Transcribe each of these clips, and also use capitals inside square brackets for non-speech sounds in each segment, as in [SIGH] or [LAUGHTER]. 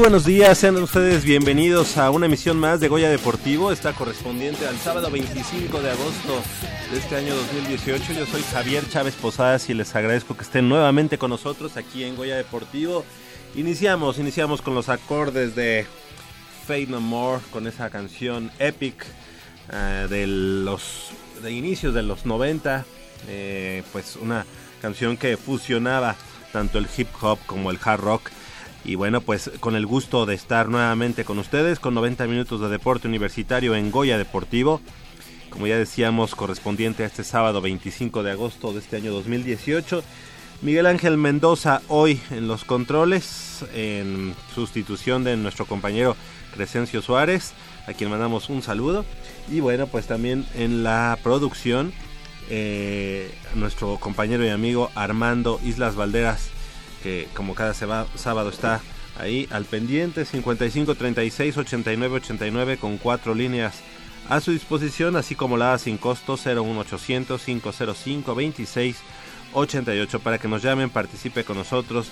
buenos días, sean ustedes bienvenidos a una emisión más de Goya Deportivo, está correspondiente al sábado 25 de agosto de este año 2018. Yo soy Javier Chávez Posadas y les agradezco que estén nuevamente con nosotros aquí en Goya Deportivo. Iniciamos, iniciamos con los acordes de Fate No More, con esa canción epic eh, de los de inicios de los 90, eh, pues una canción que fusionaba tanto el hip hop como el hard rock. Y bueno, pues con el gusto de estar nuevamente con ustedes con 90 minutos de deporte universitario en Goya Deportivo. Como ya decíamos, correspondiente a este sábado 25 de agosto de este año 2018. Miguel Ángel Mendoza hoy en los controles, en sustitución de nuestro compañero Crescencio Suárez, a quien mandamos un saludo. Y bueno, pues también en la producción, eh, nuestro compañero y amigo Armando Islas Valderas, que como cada sábado está ahí al pendiente, 55 36 89 89 con cuatro líneas a su disposición, así como la sin costo 01800 505 26 88 para que nos llamen, participe con nosotros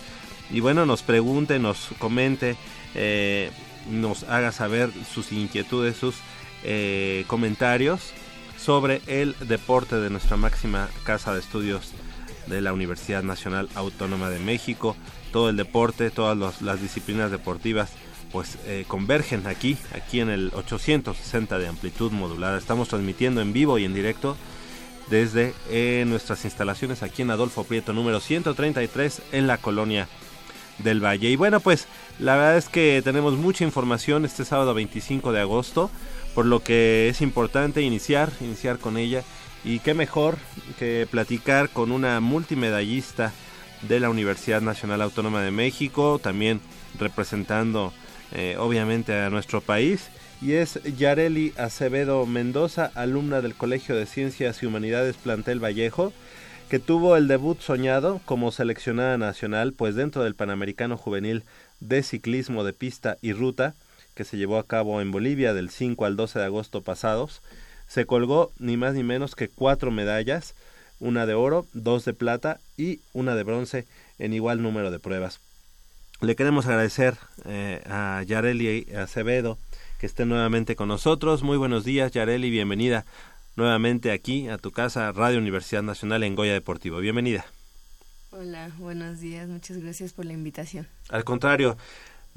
y bueno, nos pregunte, nos comente, eh, nos haga saber sus inquietudes, sus eh, comentarios sobre el deporte de nuestra máxima casa de estudios de la Universidad Nacional Autónoma de México. Todo el deporte, todas las disciplinas deportivas pues eh, convergen aquí, aquí en el 860 de amplitud modulada. Estamos transmitiendo en vivo y en directo desde eh, nuestras instalaciones aquí en Adolfo Prieto número 133 en la colonia del Valle. Y bueno, pues la verdad es que tenemos mucha información este sábado 25 de agosto, por lo que es importante iniciar, iniciar con ella. Y qué mejor que platicar con una multimedallista de la Universidad Nacional Autónoma de México, también representando eh, obviamente a nuestro país. Y es Yareli Acevedo Mendoza, alumna del Colegio de Ciencias y Humanidades Plantel Vallejo, que tuvo el debut soñado como seleccionada nacional, pues dentro del Panamericano Juvenil de Ciclismo de Pista y Ruta, que se llevó a cabo en Bolivia del 5 al 12 de agosto pasados, se colgó ni más ni menos que cuatro medallas, una de oro, dos de plata y una de bronce en igual número de pruebas. Le queremos agradecer eh, a Yareli Acevedo que esté nuevamente con nosotros. Muy buenos días, Yareli, bienvenida nuevamente aquí a tu casa, Radio Universidad Nacional en Goya Deportivo. Bienvenida. Hola, buenos días, muchas gracias por la invitación. Al contrario,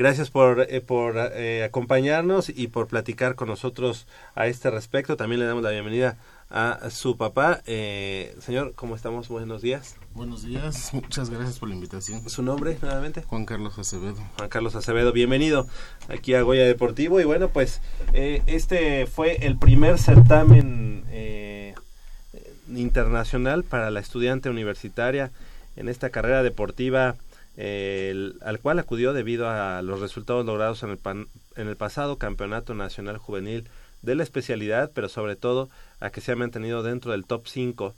gracias por, eh, por eh, acompañarnos y por platicar con nosotros a este respecto. También le damos la bienvenida a su papá. Eh, señor, ¿cómo estamos? Buenos días. Buenos días, muchas gracias por la invitación. ¿Su nombre nuevamente? Juan Carlos Acevedo. Juan Carlos Acevedo, bienvenido aquí a Goya Deportivo. Y bueno, pues eh, este fue el primer certamen eh, internacional para la estudiante universitaria en esta carrera deportiva el- al cual acudió debido a los resultados logrados en el, pan- en el pasado Campeonato Nacional Juvenil de la especialidad, pero sobre todo a que se ha mantenido dentro del top 5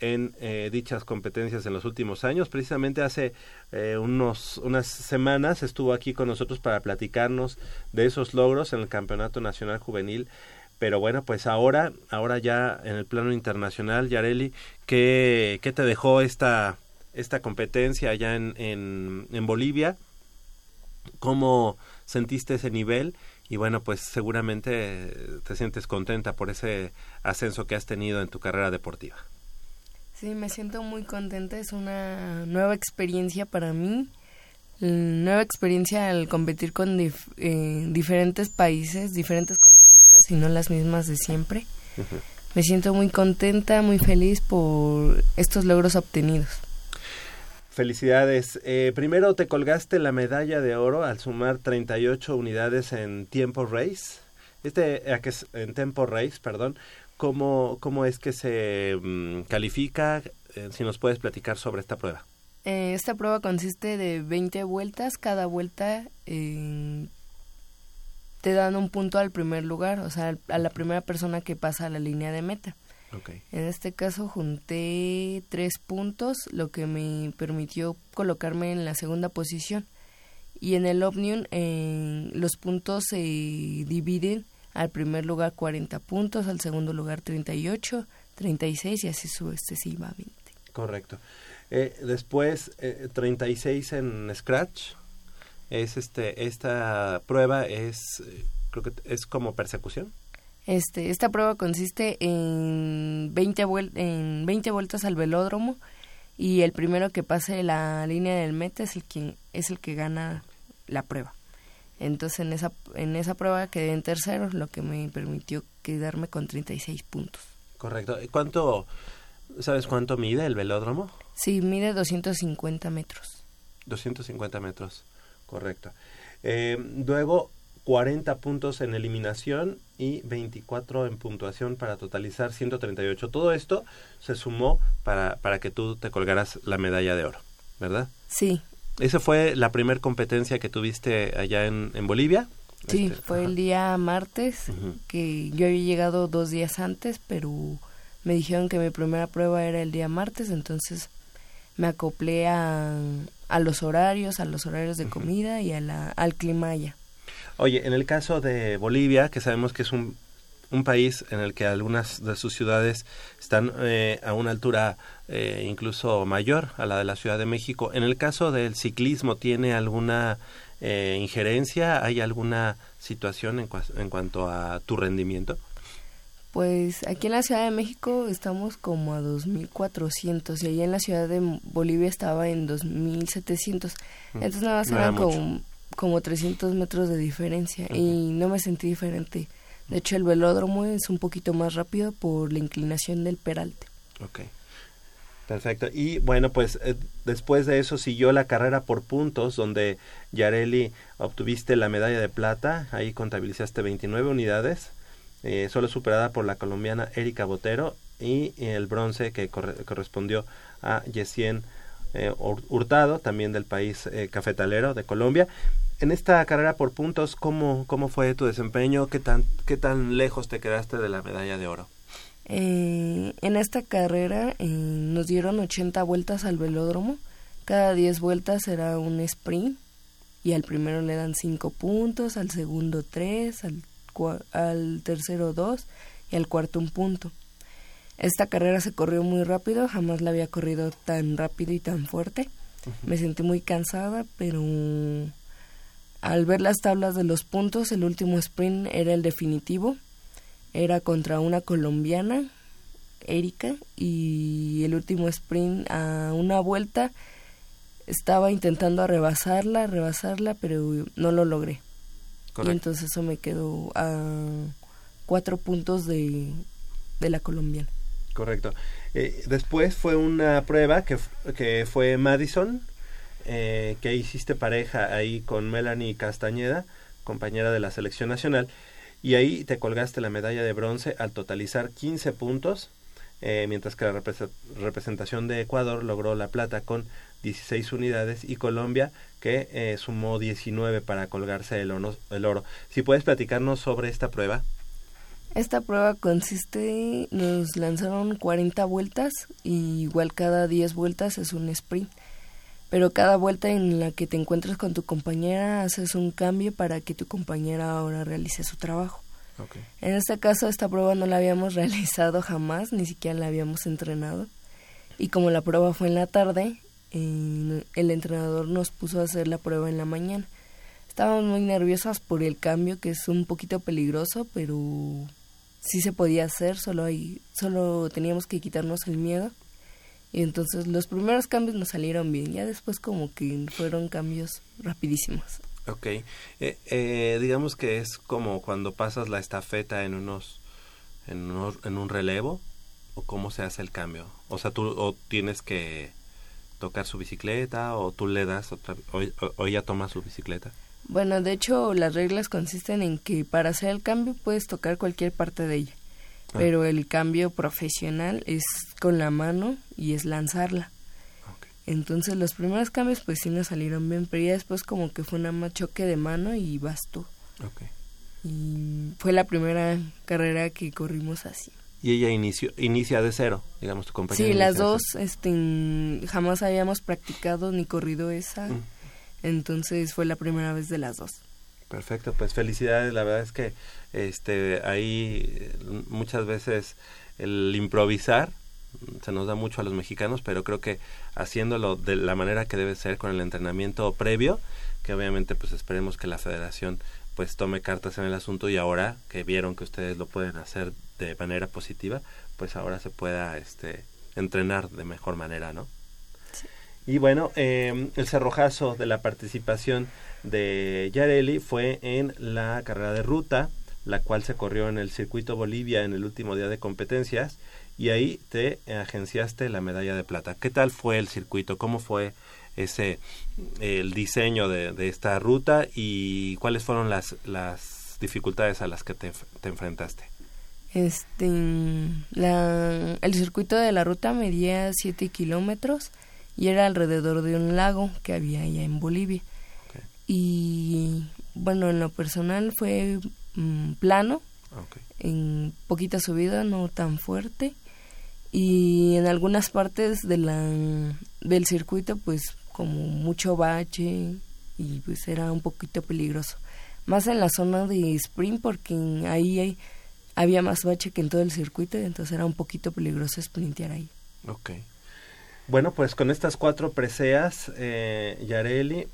en eh, dichas competencias en los últimos años. Precisamente hace eh, unos, unas semanas estuvo aquí con nosotros para platicarnos de esos logros en el Campeonato Nacional Juvenil. Pero bueno, pues ahora, ahora ya en el plano internacional, Yareli, ¿qué, qué te dejó esta, esta competencia allá en, en, en Bolivia? ¿Cómo sentiste ese nivel? Y bueno, pues seguramente te sientes contenta por ese ascenso que has tenido en tu carrera deportiva. Sí, me siento muy contenta, es una nueva experiencia para mí, nueva experiencia al competir con dif- eh, diferentes países, diferentes competidoras y no las mismas de siempre. Me siento muy contenta, muy feliz por estos logros obtenidos. Felicidades. Eh, primero te colgaste la medalla de oro al sumar 38 unidades en tiempo race. Este, es- en tempo race, perdón. ¿Cómo, cómo es que se mm, califica? Eh, si nos puedes platicar sobre esta prueba. Eh, esta prueba consiste de 20 vueltas. Cada vuelta eh, te dan un punto al primer lugar, o sea, a la primera persona que pasa a la línea de meta. En este caso junté tres puntos, lo que me permitió colocarme en la segunda posición. Y en el Omnium eh, los puntos se dividen al primer lugar 40 puntos, al segundo lugar 38, 36 y así sucesivamente. Correcto. Eh, después, eh, 36 en Scratch. Es este, esta prueba es, eh, creo que es como persecución. Este, esta prueba consiste en 20, vuel- en 20 vueltas al velódromo y el primero que pase la línea del meta es el que, es el que gana la prueba. Entonces en esa, en esa prueba quedé en tercero, lo que me permitió quedarme con 36 puntos. Correcto. ¿Cuánto, sabes cuánto mide el velódromo? Sí, mide 250 metros. 250 metros. Correcto. Eh, luego, 40 puntos en eliminación y 24 en puntuación para totalizar 138. Todo esto se sumó para, para que tú te colgaras la medalla de oro, ¿verdad? Sí, ¿Esa fue la primera competencia que tuviste allá en, en Bolivia? sí, Este, fue ajá. el día martes que yo había llegado dos días antes, pero me dijeron que mi primera prueba era el día martes, entonces me acoplé a, a los horarios, a los horarios de comida y a la, al clima allá. Oye, en el caso de Bolivia, que sabemos que es un, un país en el que algunas de sus ciudades están eh, a una altura eh, incluso mayor a la de la Ciudad de México, en el caso del ciclismo, ¿tiene alguna eh, injerencia? ¿Hay alguna situación en, en cuanto a tu rendimiento? Pues aquí en la Ciudad de México estamos como a 2.400 y allá en la Ciudad de Bolivia estaba en 2.700. Entonces nada más No era eran como, como 300 metros de diferencia y no me sentí diferente. De hecho el velódromo es un poquito más rápido por la inclinación del peralte. Ok. Perfecto. Y bueno, pues eh, después de eso siguió la carrera por puntos, donde Yareli obtuviste la medalla de plata. Ahí contabilizaste 29 unidades, eh, solo superada por la colombiana Erika Botero. Y el bronce que corre- correspondió a Yesien eh, Hur- Hurtado, también del país eh, cafetalero de Colombia. En esta carrera por puntos, ¿cómo, cómo fue tu desempeño? ¿Qué tan, ¿Qué tan lejos te quedaste de la medalla de oro? Eh, en esta carrera eh, nos dieron 80 vueltas al velódromo. Cada 10 vueltas era un sprint. Y al primero le dan 5 puntos, al segundo 3, al, al tercero 2 y al cuarto un punto. Esta carrera se corrió muy rápido, jamás la había corrido tan rápido y tan fuerte. Me sentí muy cansada, pero al ver las tablas de los puntos, el último sprint era el definitivo era contra una colombiana, Erika, y el último sprint a una vuelta estaba intentando rebasarla, rebasarla, pero no lo logré. Y entonces eso me quedó a cuatro puntos de, de la colombiana. Correcto. Eh, después fue una prueba que, que fue Madison, eh, que hiciste pareja ahí con Melanie Castañeda, compañera de la selección nacional, y ahí te colgaste la medalla de bronce al totalizar 15 puntos, eh, mientras que la represe- representación de Ecuador logró la plata con 16 unidades y Colombia que eh, sumó 19 para colgarse el, ono- el oro. Si puedes platicarnos sobre esta prueba. Esta prueba consiste, nos lanzaron 40 vueltas y igual cada 10 vueltas es un sprint. Pero cada vuelta en la que te encuentres con tu compañera haces un cambio para que tu compañera ahora realice su trabajo. En este caso esta prueba no la habíamos [LAUGHS] realizado jamás, ni siquiera la habíamos entrenado. Y como la prueba fue en la tarde, eh, el entrenador nos puso a hacer la prueba en la mañana. Estábamos muy nerviosas por el cambio, que es un poquito peligroso, pero sí se podía hacer, solo, hay, solo teníamos que quitarnos el miedo. Y entonces los primeros cambios nos salieron bien, ya después como que fueron cambios rapidísimos. Ok. Eh, eh, digamos que es como cuando pasas la estafeta en unos, en unos, en un relevo, o cómo se hace el cambio. O sea, tú o tienes que tocar su bicicleta, o tú le das otra, o, o- ella toma su bicicleta. Bueno, de hecho las reglas consisten en que para hacer el cambio puedes tocar cualquier parte de ella. Pero el cambio profesional es con la mano y es lanzarla. Entonces los primeros cambios pues sí nos salieron bien, pero ya después como que fue un choque de mano y bastó. Y fue la primera carrera que corrimos así. Y ella inició, inicia de cero, digamos, tu compañera. Sí, las dos este, jamás habíamos practicado ni corrido esa. Mm. Entonces fue la primera vez de las dos. Perfecto, pues felicidades. La verdad es que este ahí eh, muchas veces el improvisar mm, se nos da mucho a los mexicanos, pero creo que haciéndolo de la manera que debe ser con el entrenamiento previo, que obviamente pues esperemos que la federación pues tome cartas en el asunto y ahora que vieron que ustedes lo pueden hacer de manera positiva, pues ahora se pueda este entrenar de mejor manera, ¿no? Y bueno, eh, el cerrojazo de la participación de Yareli fue en la carrera de ruta, la cual se corrió en el circuito Bolivia en el último día de competencias y ahí te agenciaste la medalla de plata. ¿Qué tal fue el circuito? ¿Cómo fue ese el diseño de, de esta ruta y cuáles fueron las, las dificultades a las que te, te enfrentaste? Este, la, el circuito de la ruta medía 7 kilómetros y era alrededor de un lago que había allá en Bolivia. Y bueno, en lo personal fue mm, plano, en poquita subida, no tan fuerte. Y en algunas partes de la, del circuito, pues como mucho bache y pues era un poquito peligroso. Más en la zona de sprint porque ahí hay- había más bache que en todo el circuito, entonces era un poquito peligroso sprintear ahí. Ok. Bueno, pues con estas cuatro preseas, eh, Yareli,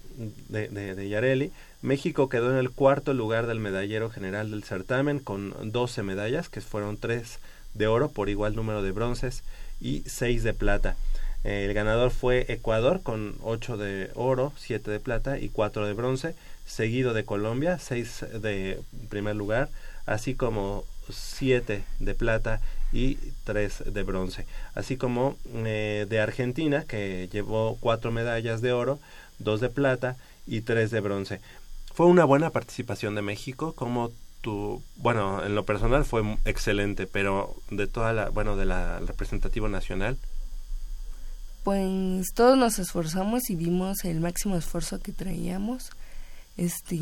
de, de, de Yareli, México quedó en el cuarto lugar del medallero general del certamen con 12 medallas, que fueron 3 de oro por igual número de bronces y 6 de plata. El ganador fue Ecuador con 8 de oro, 7 de plata y 4 de bronce, seguido de Colombia, 6 de primer lugar, así como 7 de plata y 3 de bronce, así como eh, de Argentina que llevó 4 medallas de oro, 2 de plata y 3 de bronce. Fue una buena participación de México, como tu, bueno, en lo personal fue excelente, pero de toda la, bueno, de la representativo nacional, Pues todos nos esforzamos y dimos el máximo esfuerzo que traíamos. Este,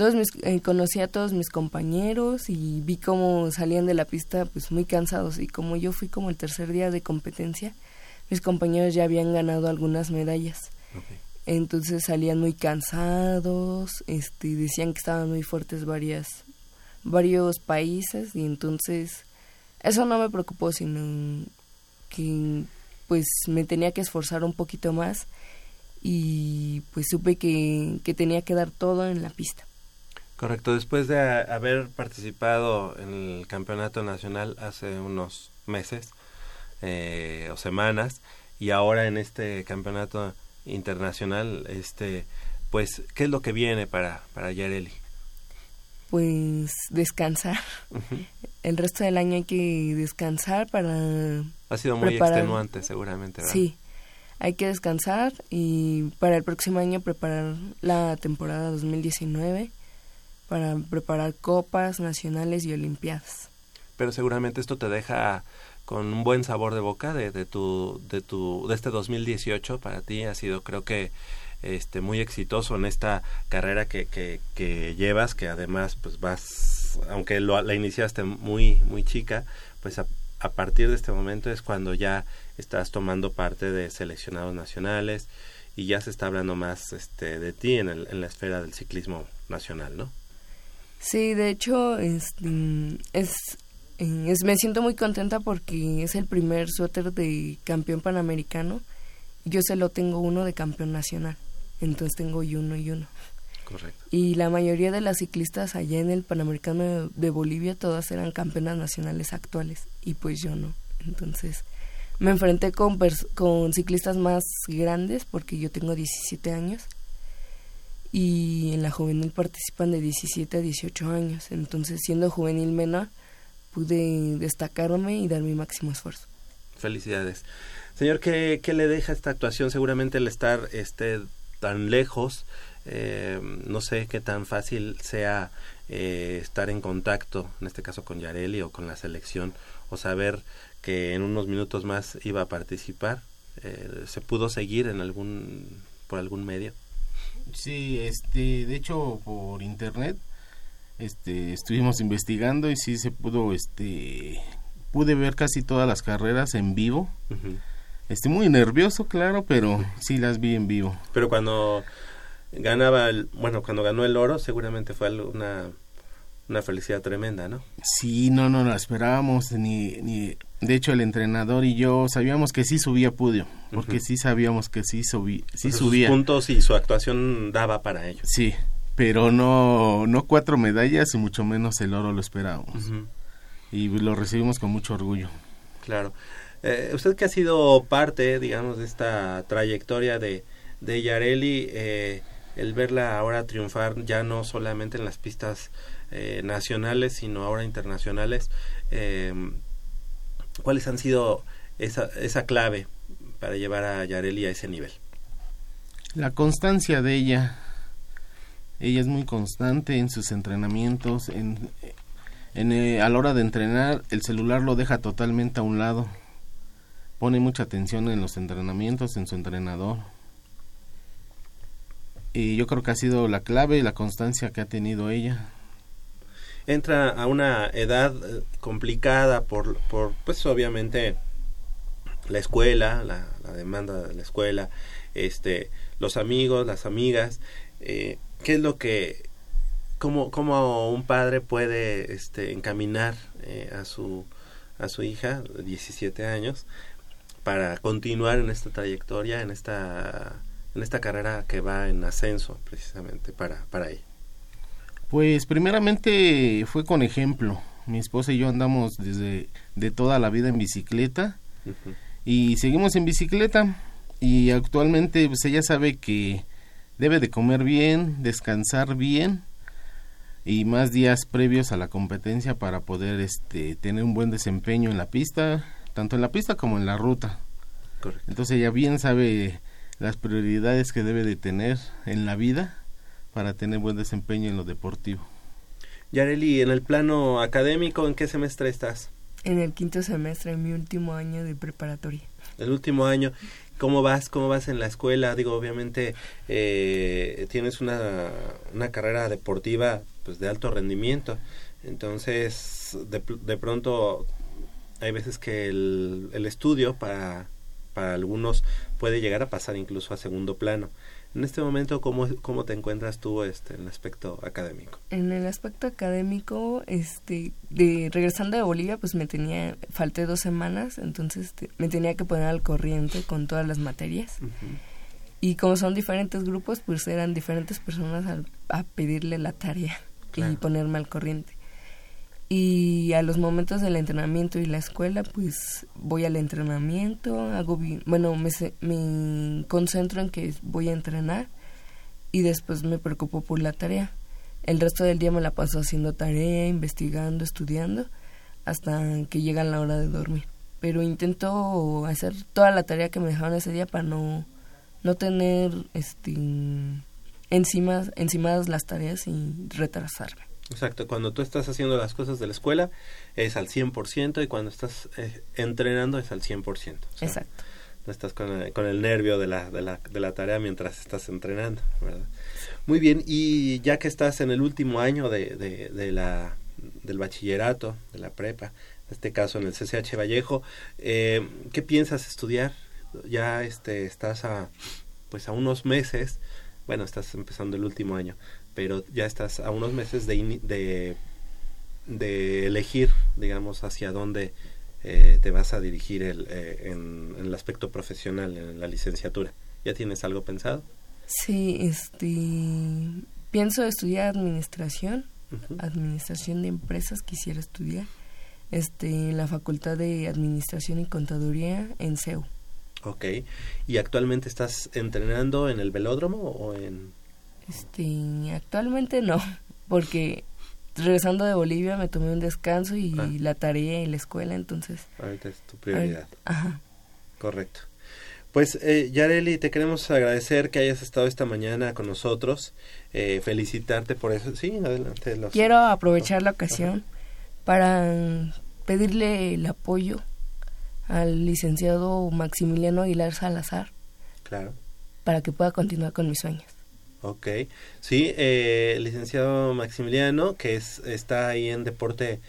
todos mis, eh, conocí a todos mis compañeros y vi cómo salían de la pista pues muy cansados y como yo fui como el tercer día de competencia, mis compañeros ya habían ganado algunas medallas. Entonces salían muy cansados, este, decían que estaban muy fuertes varias, varios países y entonces eso no me preocupó, sino que pues me tenía que esforzar un poquito más y pues supe que, que tenía que dar todo en la pista. Correcto, después de haber participado en el campeonato nacional hace unos meses eh, o semanas y ahora en este campeonato internacional, este, pues, ¿qué es lo que viene para, para Yareli? Pues descansar. El resto del año hay que descansar para... Ha sido muy Preparar. extenuante seguramente, ¿verdad? Sí, hay que descansar y para el próximo año preparar la temporada 2019 para preparar copas nacionales y olimpiadas. Pero seguramente esto te deja con un buen sabor de boca de, de tu de tu de este 2018 para ti ha sido creo que este muy exitoso en esta carrera que, que, que llevas que además pues vas aunque lo, la iniciaste muy muy chica pues a, a partir de este momento es cuando ya estás tomando parte de seleccionados nacionales y ya se está hablando más este de ti en, el, en la esfera del ciclismo nacional no Sí, de hecho, este, es, eh, es, me siento muy contenta porque es el primer suéter de campeón panamericano. Yo solo tengo uno de campeón nacional, entonces tengo y uno y uno. correcto Y la mayoría de las ciclistas allá en el Panamericano de, de Bolivia, todas eran campeonas nacionales actuales, y pues yo no. Entonces me enfrenté con, con ciclistas más grandes, porque yo tengo 17 años, y en la juvenil participan de 17 a 18 años. Entonces, siendo juvenil menor, pude destacarme y dar mi máximo esfuerzo. Felicidades. Señor, ¿qué, qué le deja esta actuación? Seguramente el estar este, tan lejos, eh, no sé qué tan fácil sea eh, estar en contacto, en este caso con Yareli o con la selección, o saber que en unos minutos más iba a participar. eh, se pudo seguir en algún por algún medio. Sí, este, de hecho por internet este estuvimos investigando y sí se pudo este pude ver casi todas las carreras en vivo. Ujú. Estoy muy nervioso, claro, pero sí las vi en vivo. Pero cuando ganaba el, bueno, cuando ganó el oro, seguramente fue una una felicidad tremenda, ¿no? Sí, no, no la esperábamos, ni, ni, de hecho el entrenador y yo sabíamos que sí subía podio, porque sí sabíamos que sí, subí, sí Pues sus subía. puntos y su actuación daba para ello. Sí, pero no, no cuatro medallas y mucho menos el oro lo esperábamos. Y lo recibimos con mucho orgullo. Claro. Eh, usted que ha sido parte, digamos, de esta trayectoria de, de Yareli, eh, el verla ahora triunfar ya no solamente en las pistas eh, nacionales, sino ahora internacionales, eh, ¿cuáles han sido esa, esa clave para llevar a Yareli a ese nivel? La constancia de ella, ella es muy constante en sus entrenamientos, en, en, eh, a la hora de entrenar el celular lo deja totalmente a un lado, pone mucha atención en los entrenamientos, en su entrenador. Y yo creo que ha sido la clave, la constancia que ha tenido ella. Entra a una edad eh, complicada por, por pues obviamente la escuela, la, demanda de la escuela, este, los amigos, las amigas, eh, ¿qué es lo que, cómo, cómo un padre puede este, encaminar eh, a su a su hija de 17 años para continuar en esta trayectoria, en esta en esta carrera que va en ascenso precisamente para para ella? Pues primeramente fue con ejemplo. Mi esposa y yo andamos desde de toda la vida en bicicleta y seguimos en bicicleta y actualmente pues ella sabe que debe de comer bien, descansar bien y más días previos a la competencia para poder este tener un buen desempeño en la pista, tanto en la pista como en la ruta. Correcto. Entonces ella bien sabe las prioridades que debe de tener en la vida para tener buen desempeño en lo deportivo. Yareli, en el plano académico, ¿en qué semestre estás? En el quinto semestre, en mi último año de preparatoria. El último año. ¿Cómo vas? ¿Cómo vas en la escuela? Digo, obviamente eh, tienes una, una carrera deportiva pues de alto rendimiento. Entonces, de, de pronto hay veces que el, el estudio para, para algunos puede llegar a pasar incluso a segundo plano. En este momento, ¿cómo, cómo te encuentras tú este, en el aspecto académico? En el aspecto académico, este, de regresando de Bolivia, pues me tenía, falté dos semanas, entonces este, me tenía que poner al corriente con todas las materias. Y como son diferentes grupos, pues eran diferentes personas al- a pedirle la tarea Claro. y ponerme al corriente. Y a los momentos del entrenamiento y la escuela, pues voy al entrenamiento, hago bueno, me, me concentro en que voy a entrenar y después me preocupo por la tarea. El resto del día me la paso haciendo tarea, investigando, estudiando, hasta que llega la hora de dormir. Pero intento hacer toda la tarea que me dejaron ese día para no, no tener este encima, encimadas las tareas y retrasarme. Exacto, cuando tú estás haciendo las cosas de la escuela es al 100% y cuando estás eh, entrenando es al 100%. o sea, Exacto. No estás con el, con el nervio de la, de, la, de la tarea mientras estás entrenando, ¿verdad? Muy bien, y ya que estás en el último año de, de, de la, del bachillerato, de la prepa, en este caso en el CCH Vallejo, eh, ¿qué piensas estudiar? Ya este, estás a, pues a unos meses, bueno, estás empezando el último año, pero ya estás a unos meses de, de, de elegir, digamos, hacia dónde eh, te vas a dirigir el, eh, en, en el aspecto profesional, en la licenciatura. ¿Ya tienes algo pensado? Sí, este pienso estudiar administración, administración de empresas quisiera estudiar, este en la Facultad de Administración y Contaduría en CEU. Ok. ¿Y actualmente estás entrenando en el velódromo o en...? Este, actualmente no, porque regresando de Bolivia me tomé un descanso y Ah. la tarea y la escuela, entonces. Ahorita es tu prioridad. Ajá. Correcto. Pues, eh, Yareli, te queremos agradecer que hayas estado esta mañana con nosotros. Eh, felicitarte por eso. Sí, adelante. los- Quiero aprovechar la ocasión para pedirle el apoyo al licenciado Maximiliano Aguilar Salazar Claro. para que pueda continuar con mis sueños. Ok. Sí, eh, licenciado Maximiliano, que es, está ahí en deporte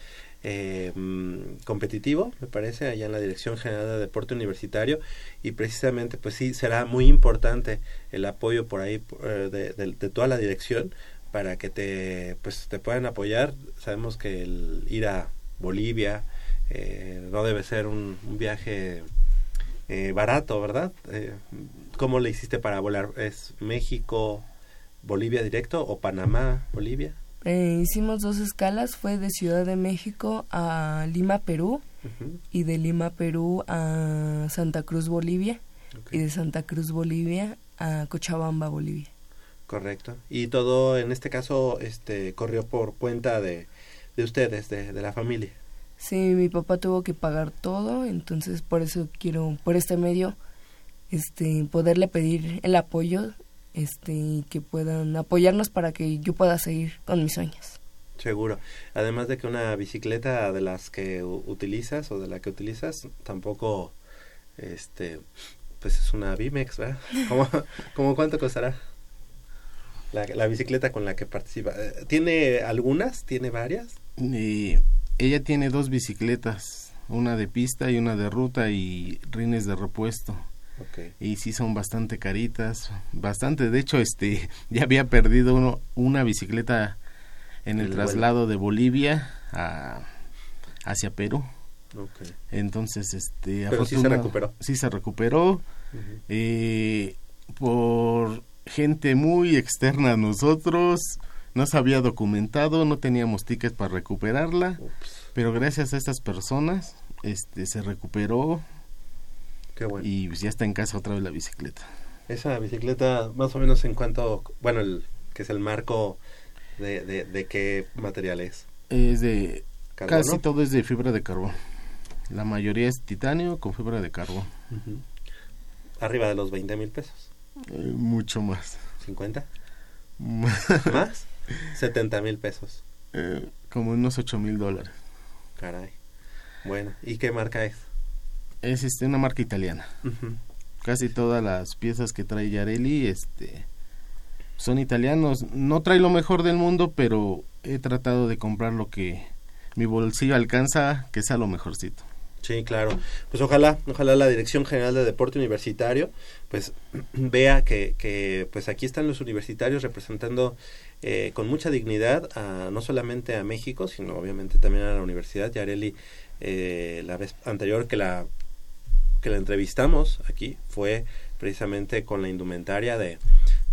eh, mm, competitivo, me parece, allá en la Dirección General de Deporte Universitario, y precisamente, pues sí, será muy importante el apoyo por ahí eh, de, toda la dirección para que te, pues, te puedan apoyar. Sabemos que el ir a Bolivia eh, no debe ser un, un viaje eh, barato, ¿verdad? ¿Cómo le hiciste para volar? ¿Es México, Bolivia directo o Panamá, Bolivia? Eh, hicimos dos escalas, fue de Ciudad de México a Lima, Perú, y de Lima, Perú a Santa Cruz, Bolivia, y de Santa Cruz, Bolivia a Cochabamba, Bolivia. Correcto. Y todo en este caso este corrió por cuenta de, de ustedes, de, de la familia. Sí, mi papá tuvo que pagar todo, entonces por eso quiero, por este medio, este, poderle pedir el apoyo, este, y que puedan apoyarnos para que yo pueda seguir con mis sueños. Seguro. Además de que una bicicleta de las que utilizas o de la que utilizas tampoco este pues es una Bimex, ¿verdad? [LAUGHS] ¿Cómo, cómo cuánto costará? La, la bicicleta con la que participa. Eh, ¿Tiene algunas? ¿Tiene varias? Y ella tiene dos bicicletas, una de pista y una de ruta y rines de repuesto. Y sí son bastante caritas, bastante. De hecho, este [LAUGHS] ya había perdido uno, una bicicleta en el, traslado de Bolivia a, hacia Perú. Ok. Entonces, este Pero sí se recuperó. Sí se recuperó. Eh, por gente muy externa a nosotros, no se había documentado, no teníamos tickets para recuperarla, Ups, pero gracias a estas personas este se recuperó qué bueno. y pues, ya está en casa otra vez la bicicleta. Esa bicicleta, más o menos en cuanto, bueno, el que es el marco de, de, de qué material es. Es de ¿Carbono? casi todo es de fibra de carbón. La mayoría es titanio con fibra de carbón. Arriba de los 20 mil pesos. Eh, mucho más. ¿50? [LAUGHS] ¿Más? 70 mil pesos. Eh, como unos ocho mil dólares. Caray. Bueno, ¿y qué marca es? Es este una marca italiana. Casi todas las piezas que trae Yareli este son italianos no trae lo mejor del mundo pero he tratado de comprar lo que mi bolsillo alcanza que sea lo mejorcito Sí, claro. Pues ojalá, ojalá la Dirección General de Deporte Universitario, pues [CLEARS THROAT] vea que, que pues aquí están los universitarios representando eh, con mucha dignidad a, no solamente a México, sino obviamente también a la universidad. Yareli, eh, la vez anterior que la que la entrevistamos aquí fue precisamente con la indumentaria de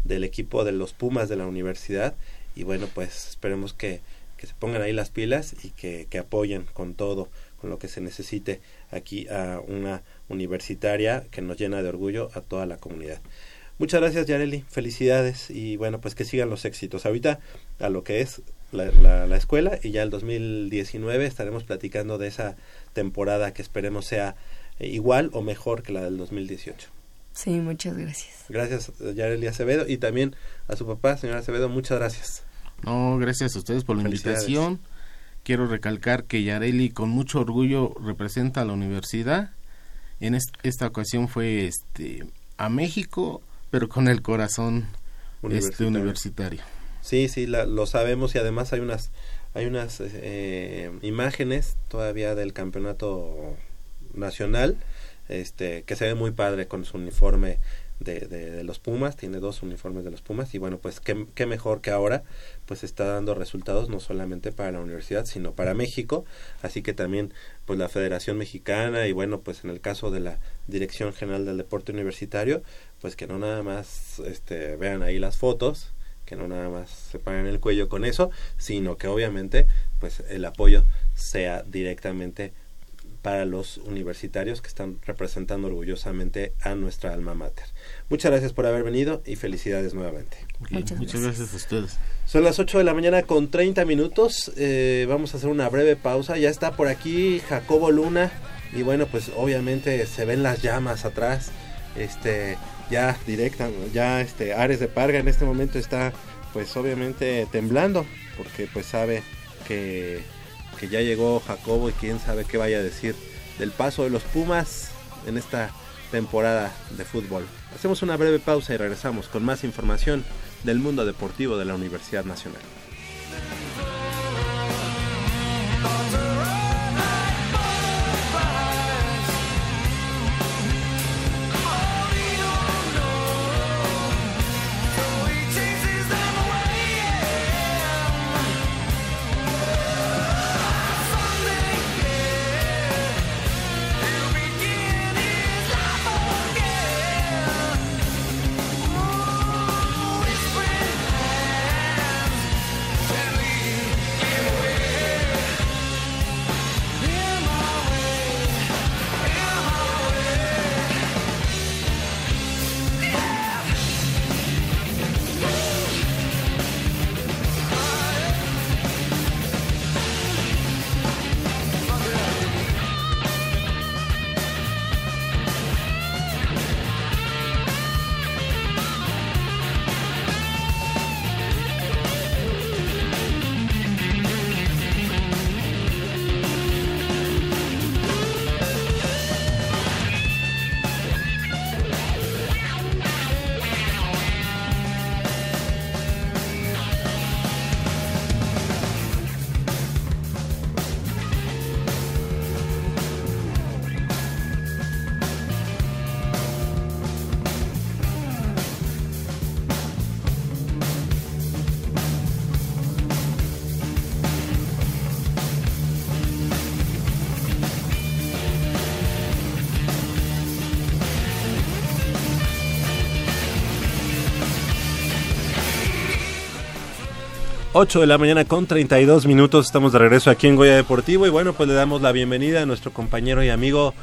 del equipo de los Pumas de la universidad y bueno pues esperemos que, que se pongan ahí las pilas y que, que apoyen con todo con lo que se necesite aquí a una universitaria que nos llena de orgullo a toda la comunidad. Muchas gracias Yareli, felicidades y bueno pues que sigan los éxitos. Ahorita a lo que es la, la, la escuela y ya el 2019 estaremos platicando de esa temporada que esperemos sea igual o mejor que la del 2018. Sí, muchas gracias. Gracias Yareli Acevedo y también a su papá, señor Acevedo, muchas gracias. no gracias a ustedes por la invitación quiero recalcar que Yareli con mucho orgullo representa a la universidad en est- esta ocasión fue este a México pero con el corazón este Universitario. universitario Sí, sí, la- lo sabemos y además hay unas hay unas eh, imágenes todavía del campeonato nacional este que se ve muy padre con su uniforme de, de, los Pumas, tiene dos uniformes de los Pumas y bueno, pues qué, qué mejor que ahora pues está dando resultados no solamente para la universidad, sino para México, así que también pues la Federación Mexicana y bueno, pues en el caso de la Dirección General del Deporte Universitario, pues que no nada más este vean ahí las fotos, que no nada más se paguen el cuello con eso, sino que obviamente pues el apoyo sea directamente para los universitarios que están representando orgullosamente a nuestra alma mater. Muchas gracias por haber venido y felicidades nuevamente. Muchas gracias a ustedes Son las 8 de la mañana con 30 minutos. eh, vamos a hacer una breve pausa. Ya está por aquí Jacobo Luna. Y bueno, pues obviamente se ven las llamas atrás. Este, ya directa, ya este Ares de Parga en este momento está pues obviamente temblando. Porque pues sabe que, que ya llegó Jacobo y quién sabe qué vaya a decir del paso de los Pumas en esta temporada de fútbol. Hacemos una breve pausa y regresamos con más información del mundo deportivo de la Universidad Nacional. Ocho de la mañana con 32 minutos, estamos de regreso aquí en Goya Deportivo y bueno, pues le damos la bienvenida a nuestro compañero y amigo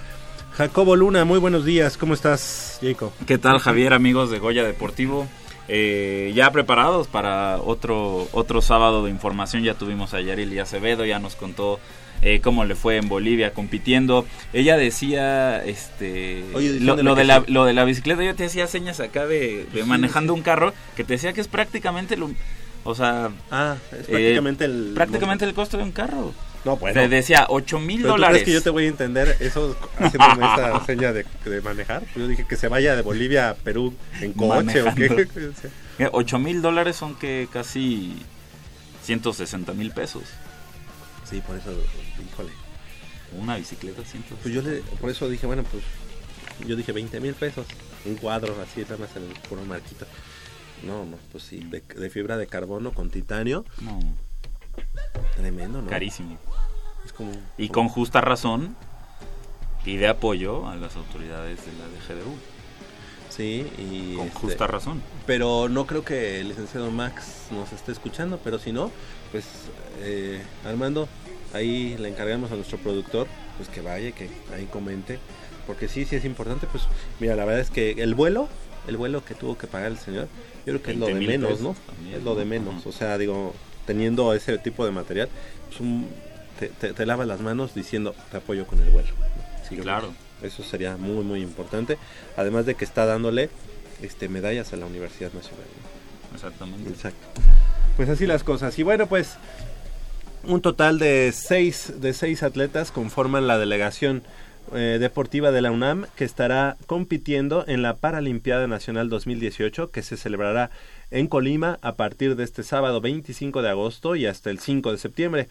Jacobo Luna. Muy buenos días, ¿cómo estás, Jacob? ¿Qué tal, Javier, amigos de Goya Deportivo? Eh, ya preparados para otro otro sábado de información. Ya tuvimos a Yarili Acevedo, ya nos contó eh, cómo le fue en Bolivia compitiendo. Ella decía, este, Oye, lo, de la, lo de la bicicleta, yo te hacía señas acá de, de manejando un carro, que te decía que es prácticamente lo, o sea, Ah, es eh, prácticamente el... prácticamente el costo de un carro. No, bueno. Te decía 8 mil ¿Pero tú dólares. crees que yo te voy a entender eso haciéndome esa [LAUGHS] seña de, de manejar? Yo dije que se vaya de Bolivia a Perú en coche o qué. 8 [LAUGHS] mil dólares son que casi 160 mil pesos. Sí, por eso, híjole. Una bicicleta 100. Pues yo le, por eso dije, bueno, pues yo dije 20 mil pesos. Un cuadro así, nada más en el puro marquito. No, no, pues sí, de, de fibra de carbono con titanio. No, Tremendo, ¿no? carísimo. Es como, Y con justa razón pide apoyo a las autoridades de la DGDU. Sí, y... Con este, justa razón. Pero no creo que el licenciado Max nos esté escuchando, pero si no, pues eh, Armando, ahí le encargamos a nuestro productor, pues que vaya, que ahí comente, porque sí, sí es importante, pues mira, la verdad es que el vuelo, el vuelo que tuvo que pagar el señor, creo que es lo de 20,000 menos, pesos ¿no? también, Es lo de ¿no? menos, o sea, digo, teniendo ese tipo de material, pues un- te, te, te lavas las manos diciendo, te apoyo con el vuelo. ¿no? Sí, Yo claro. Eso sería muy, muy importante, además de que está dándole este medallas a la Universidad Nacional. ¿no? Exactamente. Exacto. Pues así las cosas. Y bueno, pues un total de seis, de seis atletas conforman la delegación eh, deportiva de la UNAM que estará compitiendo en la Paralimpiada Nacional 2018 que se celebrará en Colima a partir de este sábado 25 de agosto y hasta el 5 de septiembre.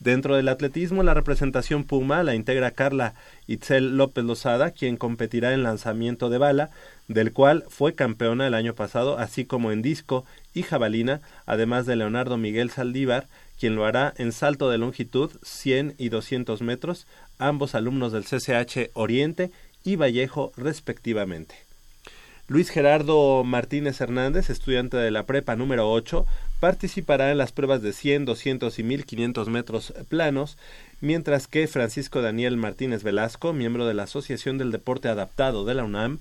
Dentro del atletismo, la representación Puma la integra Carla Itzel López Lozada, quien competirá en lanzamiento de bala, del cual fue campeona el año pasado, así como en disco y jabalina, además de Leonardo Miguel Saldívar, quien lo hará en salto de longitud 100 y 200 metros, ambos alumnos del CCH Oriente y Vallejo respectivamente. Luis Gerardo Martínez Hernández, estudiante de la prepa número 8, participará en las pruebas de 100, 200 y 1500 metros planos, mientras que Francisco Daniel Martínez Velasco, miembro de la Asociación del Deporte Adaptado de la UNAM,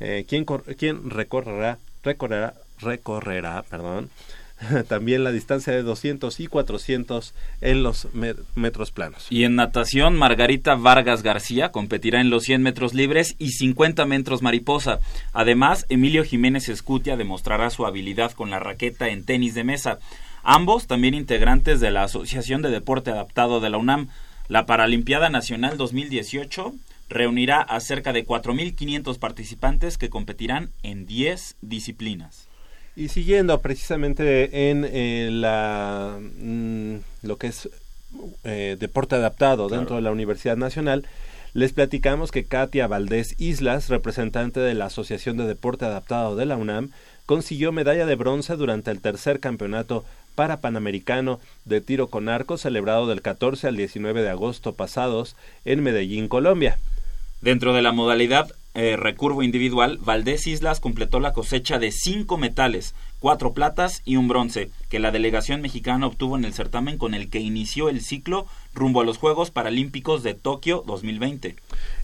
eh, quien, quien recorrerá, recorrerá, recorrerá, perdón, [LAUGHS] también la distancia de 200 y 400 en los me- metros planos. Y en natación, Margarita Vargas García competirá en los 100 metros libres y 50 metros mariposa. Además, Emilio Jiménez Escutia demostrará su habilidad con la raqueta en tenis de mesa. Ambos también integrantes de la Asociación de Deporte Adaptado de la UNAM. La Paralimpiada Nacional 2018 reunirá a cerca de 4.500 participantes que competirán en 10 disciplinas. Y siguiendo precisamente en eh, la mm, lo que es eh, deporte adaptado dentro de la Universidad Nacional, les platicamos que Katia Valdés Islas, representante de la Asociación de Deporte Adaptado de la UNAM, consiguió medalla de bronce durante el tercer campeonato para Panamericano de tiro con arco celebrado del 14 al 19 de agosto pasados en Medellín, Colombia. Dentro de la modalidad eh, recurvo individual, Valdés Islas completó la cosecha de cinco metales, cuatro platas y un bronce, que la delegación mexicana obtuvo en el certamen con el que inició el ciclo rumbo a los Juegos Paralímpicos de Tokio 2020.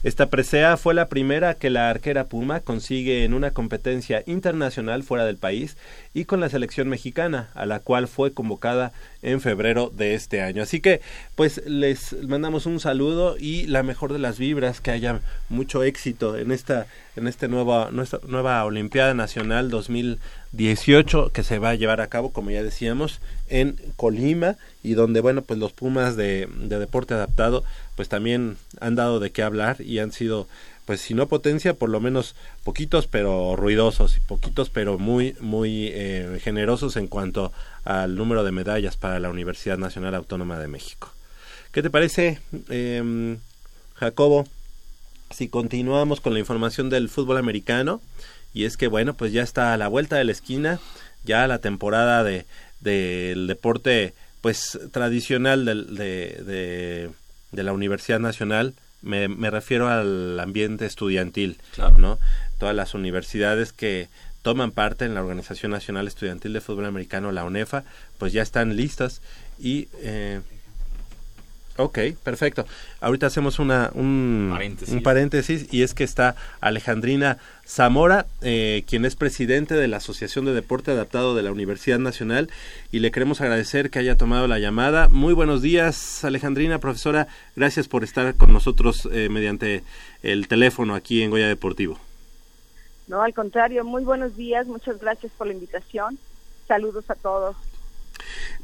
Esta presea fue la primera que la arquera Puma consigue en una competencia internacional fuera del país y con la selección mexicana, a la cual fue convocada en febrero de este año. Así que, pues les mandamos un saludo y la mejor de las vibras, que haya mucho éxito en esta, en este nueva, nuestra nueva Olimpiada Nacional 2018 que se va a llevar a cabo, como ya decíamos, en Colima y donde, bueno, pues los Pumas de, de deporte adaptado, pues también han dado de qué hablar y han sido pues si no potencia, por lo menos poquitos pero ruidosos y poquitos pero muy, muy eh, generosos en cuanto al número de medallas para la Universidad Nacional Autónoma de México. ¿Qué te parece, eh, Jacobo? Si continuamos con la información del fútbol americano, y es que bueno, pues ya está a la vuelta de la esquina, ya la temporada de del deporte pues tradicional del, de, de, de la Universidad Nacional me, me refiero al ambiente estudiantil, Claro. ¿no? Todas las universidades que toman parte en la Organización Nacional Estudiantil de Fútbol Americano, la UNEFA, pues ya están listas y... Eh, ok, perfecto. Ahorita hacemos una, un, Paréntesis. un paréntesis y es que está Alejandrina Zamora, eh, quien es presidente de la Asociación de Deporte Adaptado de la Universidad Nacional y le queremos agradecer que haya tomado la llamada. Muy buenos días, Alejandrina, profesora. Gracias por estar con nosotros eh, mediante el teléfono aquí en Goya Deportivo. No, al contrario, muy buenos días, muchas gracias por la invitación. Saludos a todos.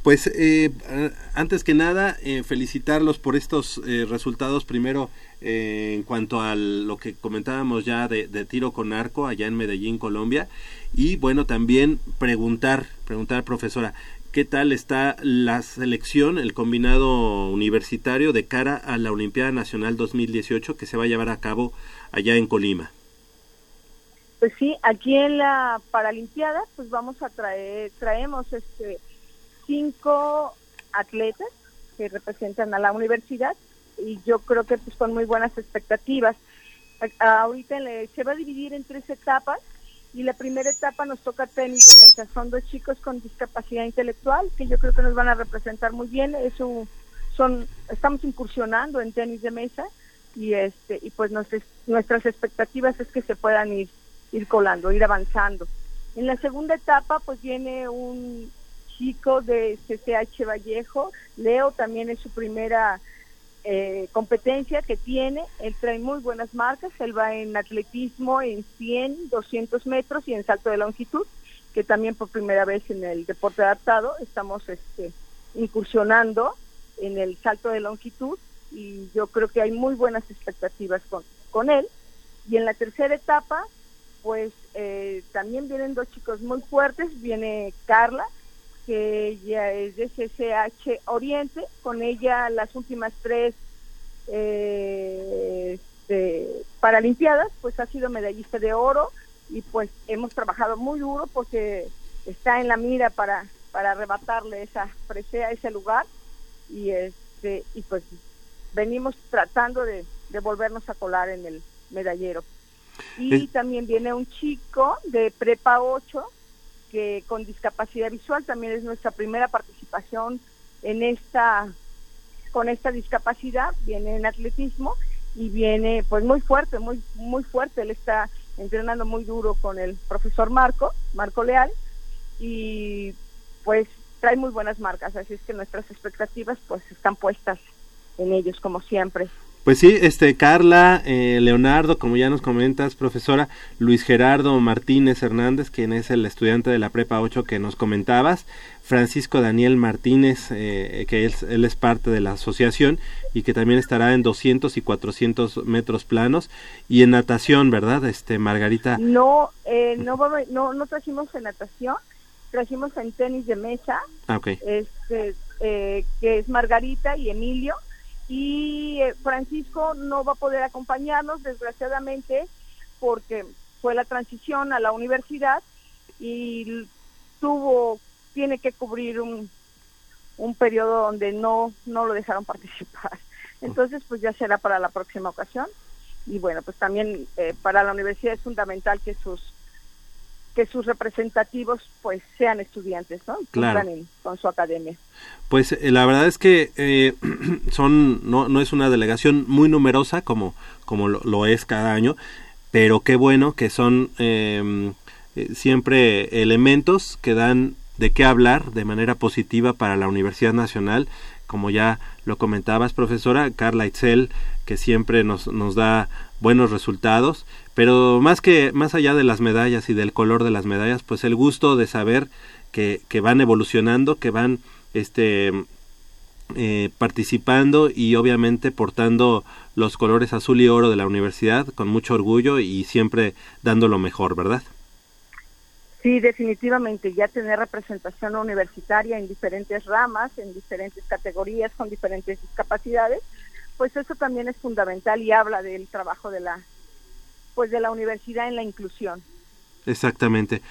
Pues eh, antes que nada, eh, felicitarlos por estos eh, resultados. Primero, eh, en cuanto a lo que comentábamos ya de, de tiro con arco allá en Medellín, Colombia. Y bueno, también preguntar, preguntar, profesora, ¿qué tal está la selección, el combinado universitario de cara a la Olimpiada Nacional 2018 que se va a llevar a cabo allá en Colima? Pues sí, aquí en la Paralimpiada, pues vamos a traer, traemos este cinco atletas que representan a la universidad y yo creo que pues con muy buenas expectativas. Ahorita se va a dividir en tres etapas y la primera etapa nos toca tenis de mesa. Son dos chicos con discapacidad intelectual que yo creo que nos van a representar muy bien. Eso son, estamos incursionando en tenis de mesa y este y pues nuestras nuestras expectativas es que se puedan ir ir colando, ir avanzando. En la segunda etapa pues viene un chico de CCH Vallejo, Leo también es su primera eh, competencia que tiene, él trae muy buenas marcas, él va en atletismo en 100, 200 metros y en salto de longitud, que también por primera vez en el deporte adaptado estamos este, incursionando en el salto de longitud y yo creo que hay muy buenas expectativas con, con él. Y en la tercera etapa, pues eh, también vienen dos chicos muy fuertes, viene Carla, que ella es de CCH Oriente, con ella las últimas tres eh, este, Paralimpiadas, pues ha sido medallista de oro y pues hemos trabajado muy duro porque está en la mira para, para arrebatarle esa presea, ese lugar y este y pues venimos tratando de, de volvernos a colar en el medallero. Y también viene un chico de prepa 8 que con discapacidad visual también es nuestra primera participación en esta con esta discapacidad viene en atletismo y viene pues muy fuerte muy muy fuerte. Él está entrenando muy duro con el profesor Marco Marco Leal y pues trae muy buenas marcas así es que nuestras expectativas pues están puestas en ellos como siempre Pues sí, este Carla, eh, Leonardo, como ya nos comentas, profesora, Luis Gerardo Martínez Hernández, quien es el estudiante de la Prepa 8 que nos comentabas, Francisco Daniel Martínez, eh, que él, él es parte de la asociación y que también estará en 200 y 400 metros planos y en natación, ¿verdad? Este Margarita. No, eh, no, no, no trajimos en natación, trajimos en tenis de mesa, Ah, ok. este, eh, que es Margarita y Emilio. Y eh, Francisco no va a poder acompañarnos, desgraciadamente, porque fue la transición a la universidad y tuvo, tiene que cubrir un, un periodo donde no, no lo dejaron participar. Entonces, pues ya será para la próxima ocasión. Y bueno, pues también eh, para la universidad es fundamental que sus que sus representativos pues sean estudiantes, ¿no? Claro. en- con su academia. Pues eh, la verdad es que eh, [CLEARS THROAT] son no, no es una delegación muy numerosa como como lo, lo es cada año, pero qué bueno que son eh, eh, siempre elementos que dan de qué hablar de manera positiva para la Universidad Nacional, como ya lo comentabas, profesora Carla Itzel, que siempre nos, nos da buenos resultados, pero más que más allá de las medallas y del color de las medallas, pues el gusto de saber que, que van evolucionando, que van este eh, participando y obviamente portando los colores azul y oro de la universidad con mucho orgullo y siempre dando lo mejor, ¿verdad? Sí, definitivamente, ya tener representación universitaria en diferentes ramas, en diferentes categorías, con diferentes discapacidades, pues eso también es fundamental y habla del trabajo de la pues de la universidad en la inclusión. Exactamente.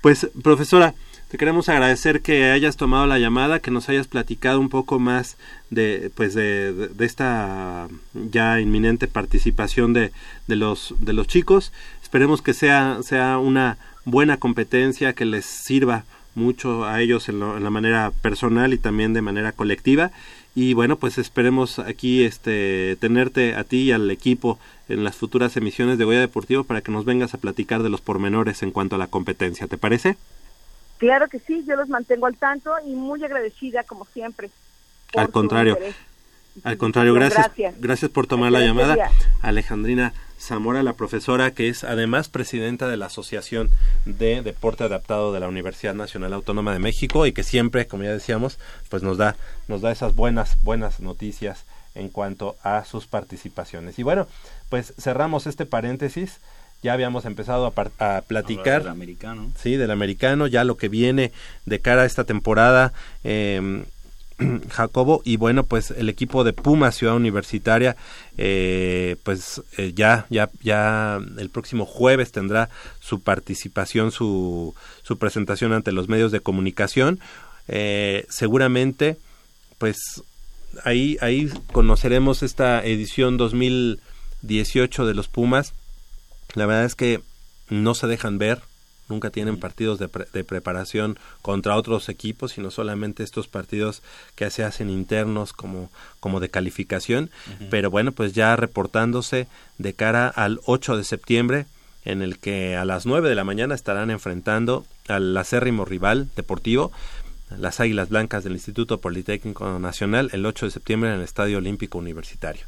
Pues, profesora, te queremos agradecer que hayas tomado la llamada, que nos hayas platicado un poco más de, pues, de, esta ya inminente participación de, de los, de los chicos. Esperemos que sea, sea una buena competencia, que les sirva mucho a ellos en, lo- en la manera personal y también de manera colectiva. Y bueno, pues esperemos aquí este tenerte a ti y al equipo en las futuras emisiones de Goya Deportivo para que nos vengas a platicar de los pormenores en cuanto a la competencia. ¿Te parece? Claro que sí, yo los mantengo al tanto y muy agradecida como siempre. Al contrario. Al contrario, gracias. Gracias. Gracias por tomar la llamada. Alejandrina Zamora, la profesora que es además presidenta de la Asociación de Deporte Adaptado de la Universidad Nacional Autónoma de México y que siempre, como ya decíamos, pues nos da nos da esas buenas buenas noticias en cuanto a sus participaciones. Y bueno, pues cerramos este paréntesis. Ya habíamos empezado a, platicar Del americano. sí, del americano, ya lo que viene de cara a esta temporada, eh, [CLEARS THROAT] Jacobo, y bueno, pues el equipo de Puma Ciudad Universitaria, eh, pues eh, ya, ya, ya el próximo jueves tendrá su participación, su, su presentación ante los medios de comunicación. Eh, seguramente, pues ahí, ahí conoceremos esta edición 2018 de los Pumas. La verdad es que no se dejan ver, nunca tienen partidos de, pre- de preparación contra otros equipos, sino solamente estos partidos que se hacen internos como, como de calificación. Pero bueno, pues ya reportándose de cara al 8 de septiembre, en el que a las 9 de la mañana estarán enfrentando al acérrimo rival deportivo, las Águilas Blancas del Instituto Politécnico Nacional, el 8 de septiembre en el Estadio Olímpico Universitario.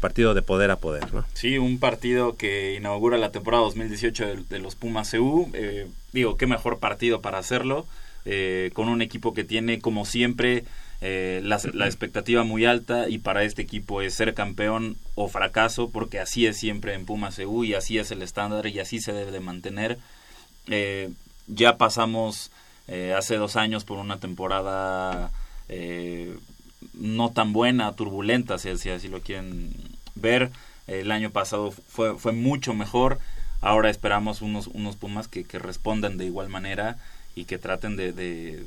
Partido de poder a poder, ¿no? Sí, un partido que inaugura la temporada 2018 de, de los Pumas CU. Eh, digo, qué mejor partido para hacerlo, eh, con un equipo que tiene, como siempre, eh, la, la expectativa muy alta y para este equipo es ser campeón o fracaso, porque así es siempre en Pumas CU y así es el estándar y así se debe de mantener. Ya pasamos eh, hace dos años por una temporada eh, no tan buena, turbulenta, si, así lo quieren ver. El año pasado fue, mucho mejor. Ahora esperamos unos, unos Pumas que, respondan de igual manera y que traten de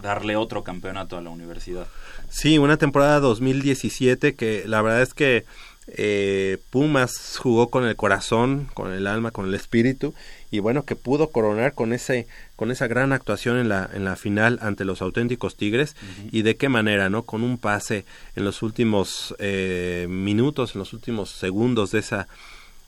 darle otro campeonato a la universidad. Sí, una temporada 2017 que la verdad es que eh, Pumas jugó con el corazón, con el alma, con el espíritu y bueno que pudo coronar con ese con esa gran actuación en la en la final ante los auténticos Tigres y de qué manera, ¿no? Con un pase en los últimos eh, minutos, en los últimos segundos de esa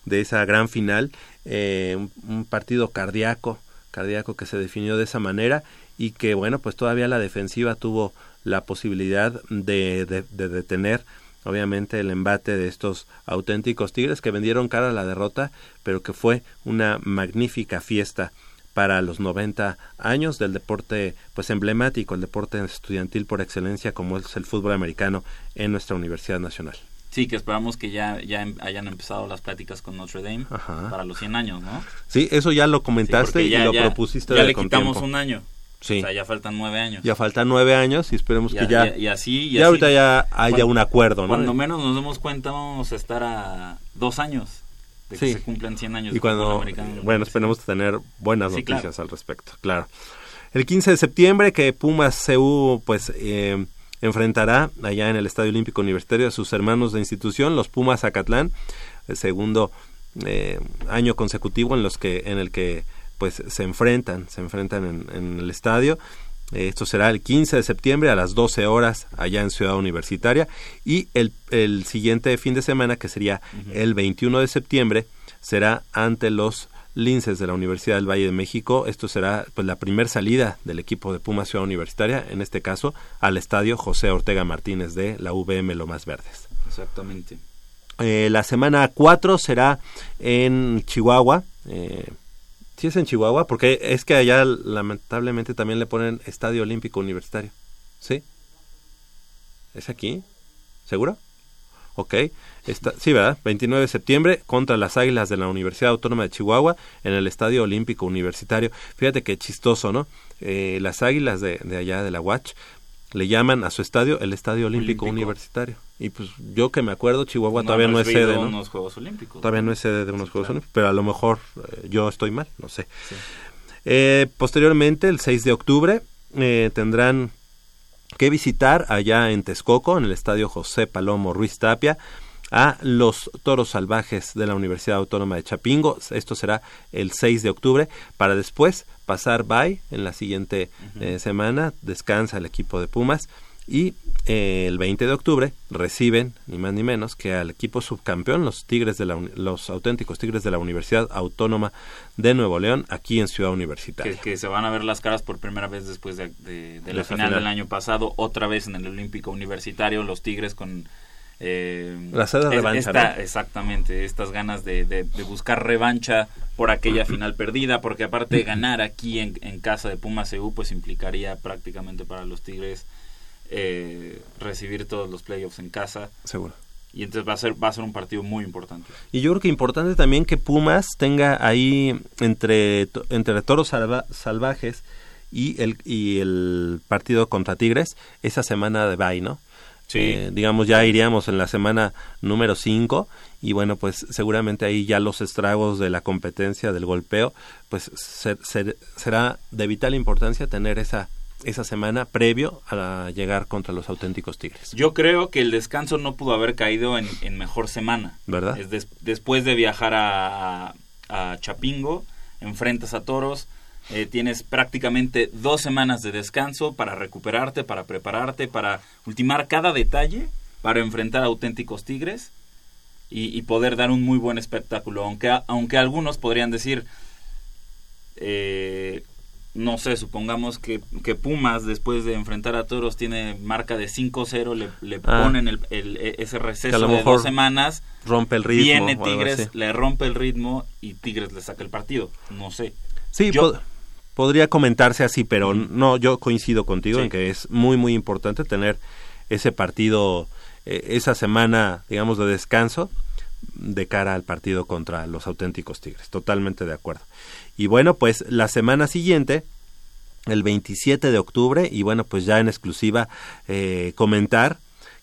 de esa gran final, eh, un, un partido cardíaco, cardíaco que se definió de esa manera y que bueno, pues todavía la defensiva tuvo la posibilidad de, de- de detener obviamente el embate de estos auténticos Tigres que vendieron cara a la derrota, pero que fue una magnífica fiesta para los 90 años del deporte pues emblemático, el deporte estudiantil por excelencia como es el fútbol americano en nuestra Universidad Nacional. Sí, que esperamos que ya, ya em- hayan empezado las pláticas con Notre Dame Ajá. para los 100 años, ¿no? Sí, eso ya lo Sí, comentaste y lo ya- propusiste Ya de le quitamos tiempo. un año. Sí. O sea, ya faltan nueve años. Ya faltan nueve años y esperemos Y que a- ya, y así, y ya así. ahorita ya haya Cuando- un acuerdo, ¿no? Cuando menos nos demos cuenta, vamos a estar a dos años de que Sí. se cumplan 100 años. y cuando, la bueno, esperemos tener buenas Sí, noticias claro. al respecto, claro. El 15 de septiembre que Pumas CU pues eh, enfrentará allá en el Estadio Olímpico Universitario a sus hermanos de institución, los Pumas Zacatlán, el segundo eh, año consecutivo en los que en el que pues se enfrentan, se enfrentan en, en el estadio. Eh, Esto será el 15 de septiembre a las 12 horas allá en Ciudad Universitaria y el, el siguiente fin de semana, que sería el 21 de septiembre, será ante los linces de la Universidad del Valle de México. Esto será pues la primera salida del equipo de Pumas Ciudad Universitaria, en este caso al estadio José Ortega Martínez de la VM Lomas Verdes. Exactamente. Eh, la semana 4 será en Chihuahua. Eh, sí es en Chihuahua, porque es que allá lamentablemente también le ponen Estadio Olímpico Universitario. ¿Sí? ¿Es aquí? ¿Seguro? Ok. Está, sí, ¿verdad? 29 de septiembre contra las Águilas de la Universidad Autónoma de Chihuahua en el Estadio Olímpico Universitario. Fíjate qué chistoso, ¿no? Eh, las Águilas de, allá de la Watch le llaman a su estadio el Estadio Olímpico, Olímpico. Universitario. Y pues yo que me acuerdo, Chihuahua No todavía no es sede, ¿no? unos Juegos Olímpicos. Todavía no es sede de unos Sí, Juegos claro. Olímpicos, pero a lo mejor eh, yo estoy mal, no sé. Sí. Eh, posteriormente, el 6 de octubre, eh, tendrán que visitar allá en Texcoco, en el estadio José Palomo Ruiz Tapia, a los toros salvajes de la Universidad Autónoma de Chapingo. Esto será el 6 de octubre, para después pasar by en la siguiente eh, semana. Descansa el equipo de Pumas. Y eh, el 20 de octubre reciben, ni más ni menos, que al equipo subcampeón, los Tigres de la los auténticos Tigres de la Universidad Autónoma de Nuevo León, aquí en Ciudad Universitaria. Que, que se van a ver las caras por primera vez después de, de- de la final. del año pasado, otra vez en el Olímpico Universitario, los Tigres con... eh, La de revancha, esta- ¿no? Exactamente, estas ganas de, de- de buscar revancha por aquella final perdida, porque aparte de ganar aquí en, en casa de Pumas CU, pues implicaría prácticamente para los Tigres eh, recibir todos los playoffs en casa, Seguro. y entonces va a ser, va a ser un partido muy importante. Y yo creo que importante también que Pumas tenga ahí entre, entre toros salva- salvajes y el, y el partido contra Tigres esa semana de bye, ¿no? Sí. Eh, digamos, ya iríamos en la semana número 5 y bueno, pues seguramente ahí ya los estragos de la competencia, del golpeo, pues ser- ser- será de vital importancia tener esa, esa semana previo a llegar contra los auténticos Tigres. Yo creo que el descanso no pudo haber caído en, en mejor semana. ¿Verdad? Es des- después de viajar a, a Chapingo, enfrentas a Toros, eh, tienes prácticamente dos semanas de descanso para recuperarte, para prepararte, para ultimar cada detalle, para enfrentar a auténticos Tigres y, y poder dar un muy buen espectáculo. Aunque, aunque algunos podrían decir, eh, no sé, supongamos que, que Pumas después de enfrentar a Toros tiene marca de 5-0, le, le Ah. ponen el, el- e- ese receso de dos semanas, Rompe el ritmo. viene Tigres, le rompe el ritmo y Tigres le saca el partido. No sé. Sí, Yo- podría comentarse así, pero no, yo coincido contigo Sí. en que es muy, muy importante tener ese partido, eh, esa semana, digamos, de descanso de cara al partido contra los auténticos Tigres. Totalmente de acuerdo. Y bueno, pues la semana siguiente, el 27 de octubre, y bueno, pues ya en exclusiva eh, comentar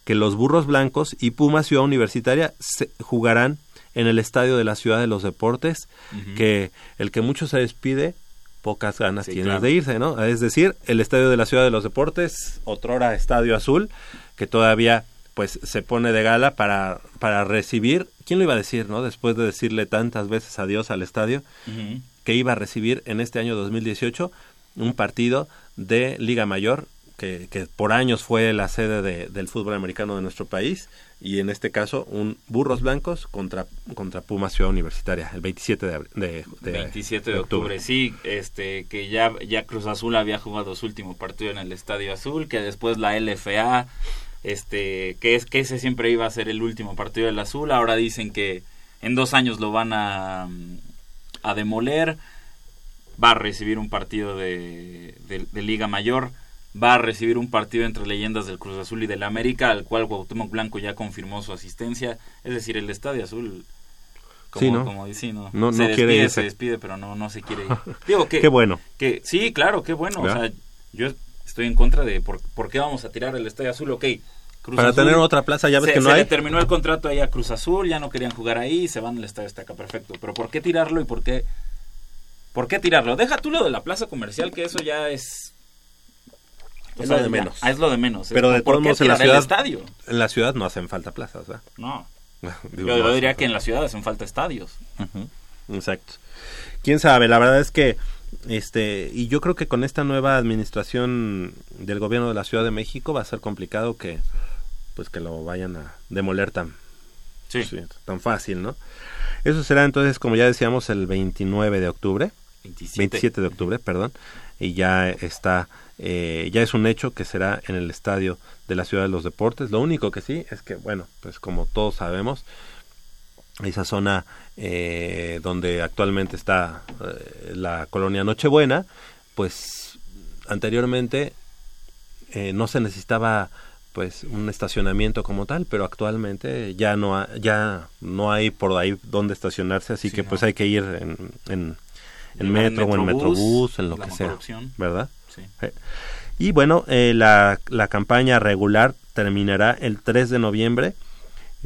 que los Burros Blancos y Pumas Ciudad Universitaria se jugarán en el Estadio de la Ciudad de los Deportes, que el que mucho se despide, pocas ganas Sí, tienes claro. de irse, ¿no? Es decir, el Estadio de la Ciudad de los Deportes, otrora Estadio Azul, que todavía pues se pone de gala para, para recibir, ¿quién lo iba a decir, no? Después de decirle tantas veces adiós al estadio, que iba a recibir en este año 2018 un partido de Liga Mayor, que, que por años fue la sede de- del fútbol americano de nuestro país, y en este caso un Burros Blancos contra, contra Pumas Ciudad Universitaria, el 27 de, de, de- 27 de octubre, sí, este que ya ya Cruz Azul había jugado su último partido en el Estadio Azul, que después la LFA este que es que ese siempre iba a ser el último partido del azul ahora dicen que en dos años lo van a, a demoler va a recibir un partido de- de Liga Mayor va a recibir un partido entre leyendas del Cruz Azul y del América al cual Cuauhtémoc Blanco ya confirmó su asistencia es decir el Estadio Azul como, Sí, ¿no? como dice, no, No- se no despide, quiere irse. se despide, pero no, no se quiere ir. [LAUGHS] Digo que, Qué bueno. que sí, claro, qué bueno. O sea, yo estoy en contra de por, por qué vamos a tirar el Estadio Azul, ok. Cruz Para Azul, tener otra plaza, ya ves se, que no se hay. le terminó el contrato ahí a Cruz Azul, ya no querían jugar ahí, se van al Estadio Azteca, perfecto. Pero ¿por qué tirarlo y por qué, por qué tirarlo? Deja tú lo de la plaza comercial, que eso ya es... Es lo de menos. es lo de menos. Pero de ¿por todos modos en la ciudad, estadio? en la ciudad no hacen falta plazas, ¿verdad? No. [LAUGHS] Digo, Yo, diría que en la ciudad hacen falta estadios. Exacto. Quién sabe, la verdad es que este y yo creo que con esta nueva administración del gobierno de la Ciudad de México va a ser complicado que pues que lo vayan a demoler tan Sí. sí, tan fácil, ¿no? Eso será entonces, como ya decíamos, el 29 de octubre, 27. 27 de octubre, perdón, y ya está, eh, ya es un hecho que será en el estadio de la Ciudad de los Deportes. Lo único que sí es que, bueno, pues como todos sabemos, esa zona eh, donde actualmente está eh, la colonia Nochebuena, pues anteriormente eh, no se necesitaba pues un estacionamiento como tal, pero actualmente ya no ha- ya no hay por ahí donde estacionarse, así Sí, que no. pues hay que ir en, en, en En metro o en Metrobús, en lo que sea. ¿verdad? Sí. Y bueno, eh, la, la campaña regular terminará el 3 de noviembre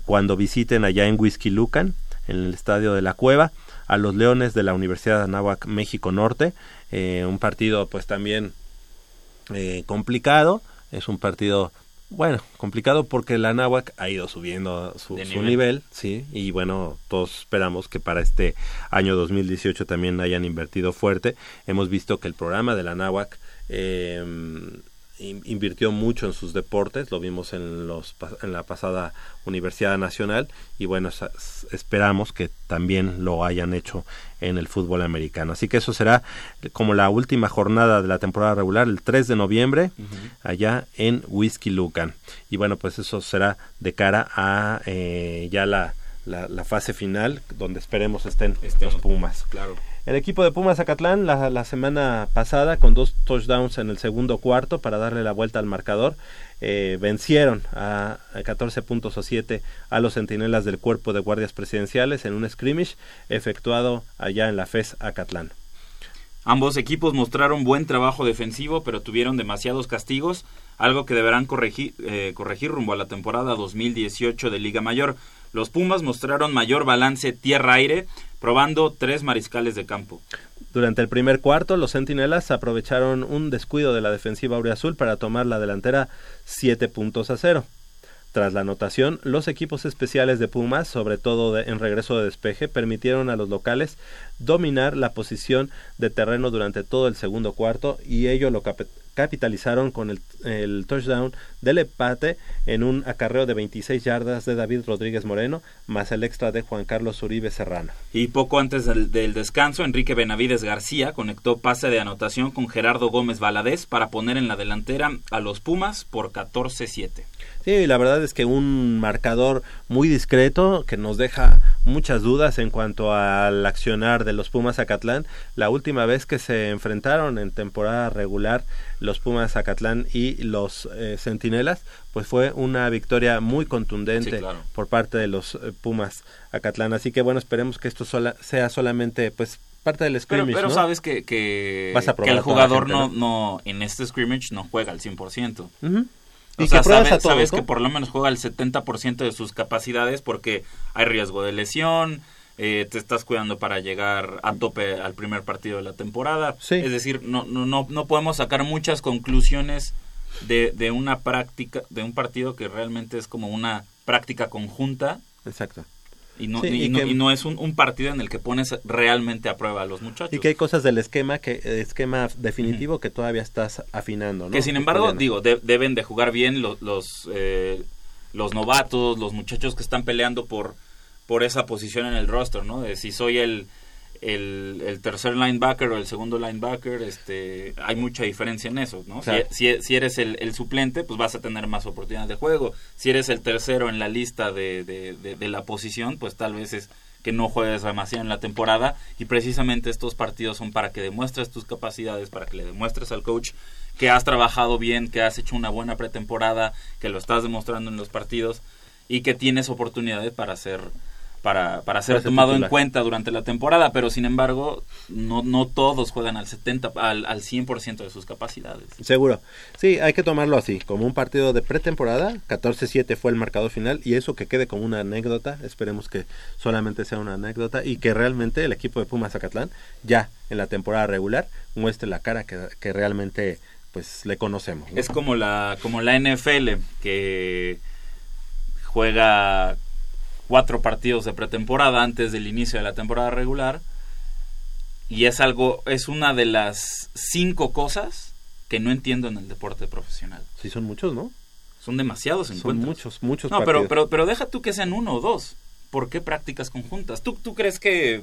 cuando visiten allá en Whisky Lucan, en el estadio de la Cueva, a los Leones de la Universidad de Anáhuac, México Norte. Eh, un partido pues también eh, complicado, es un partido, bueno, complicado porque la Anáhuac ha ido subiendo su, De su nivel. nivel, sí, y bueno, todos esperamos que para este año 2018 también hayan invertido fuerte. Hemos visto que el programa de la Anáhuac eh, in- invirtió mucho en sus deportes, lo vimos en, los, en la pasada Universidad Nacional y bueno, esperamos que también lo hayan hecho en el fútbol americano. Así que eso será como la última jornada de la temporada regular, el 3 de noviembre, allá en Whisky Lucan. Y bueno, pues eso será de cara a eh, ya la, la, la fase final, donde esperemos estén Estén los Pumas. Claro. El equipo de Pumas Zacatlán la, semana pasada con dos touchdowns en el segundo cuarto para darle la vuelta al marcador eh, vencieron a, a 14 puntos o 7 a los centinelas del cuerpo de guardias presidenciales en un scrimmage efectuado allá en la FES Acatlán. Ambos equipos mostraron buen trabajo defensivo, pero tuvieron demasiados castigos, algo que deberán corregir, eh, corregir rumbo a la temporada 2018 de Liga Mayor. Los Pumas mostraron mayor balance tierra-aire, probando tres mariscales de campo. Durante el primer cuarto, los centinelas aprovecharon un descuido de la defensiva auriazul para tomar la delantera 7 puntos a 0. Tras la anotación, los equipos especiales de Pumas, sobre todo en regreso de despeje, permitieron a los locales dominar la posición de terreno durante todo el segundo cuarto y ello lo cap- capitalizaron con el, el touchdown del empate en un acarreo de 26 yardas de David Rodríguez Moreno, más el extra de Juan Carlos Uribe Serrano. Y poco antes del, del descanso, Enrique Benavides García conectó pase de anotación con Gerardo Gómez Valadez para poner en la delantera a los Pumas por 14-7. Sí, la verdad es que un marcador muy discreto que nos deja muchas dudas en cuanto al accionar de los Pumas Zacatlán. La última vez que se enfrentaron en temporada regular los Pumas Zacatlán y los eh, Centinelas, pues fue una victoria muy contundente Sí, claro. por parte de los eh, Pumas Acatlán. Así que bueno, esperemos que esto sola- sea solamente pues parte del scrimmage, pero ¿no? sabes que, que, Vas a que el jugador gente, no, ¿no? no, en este scrimmage no juega al 100%. Ujú. O Y sea, sabes, a todos, sabes ¿no? que por lo menos juega el 70% de sus capacidades porque hay riesgo de lesión, eh, te estás cuidando para llegar a tope al primer partido de la temporada. Sí. Es decir, no, no, no, no podemos sacar muchas conclusiones de, de una práctica, de un partido que realmente es como una práctica conjunta Exacto. Y no, Sí, y y no, que- y no es un, un partido en el que pones realmente a prueba a los muchachos. Y que hay cosas del esquema que esquema definitivo que todavía estás afinando, ¿no? Que sin embargo, digo, de- deben de jugar bien los los, eh, los novatos, los muchachos que están peleando por, por esa posición en el roster, ¿no? De si soy el, el, el tercer linebacker o el segundo linebacker, este, hay mucha diferencia en eso, ¿no? Claro. Si, si- si eres el, el suplente, pues vas a tener más oportunidades de juego. Si eres el tercero en la lista de, de, de- de la posición, pues tal vez es que no juegues demasiado en la temporada y precisamente estos partidos son para que demuestres tus capacidades, para que le demuestres al coach que has trabajado bien, que has hecho una buena pretemporada, que lo estás demostrando en los partidos y que tienes oportunidades para ser para, para ser tomado en cuenta durante la temporada, pero sin embargo, no, no todos juegan al 70 al, al 100% de sus capacidades. Seguro. Sí, hay que tomarlo así, como un partido de pretemporada. 14-7 fue el marcador final y eso que quede como una anécdota. Esperemos que solamente sea una anécdota y que realmente el equipo de Pumas Zacatlán ya en la temporada regular muestre la cara que, que realmente pues le conocemos. ¿no? Es como la, como la NFL, que juega cuatro partidos de pretemporada antes del inicio de la temporada regular. Y es algo, es una de las cinco cosas que no entiendo en el deporte profesional. Sí, son muchos, ¿no? Son demasiados Son encuentros. muchos, muchos No, pero, partidos. pero, pero deja tú que sean uno o dos. ¿Por qué prácticas conjuntas? ¿Tú, ¿Tú crees que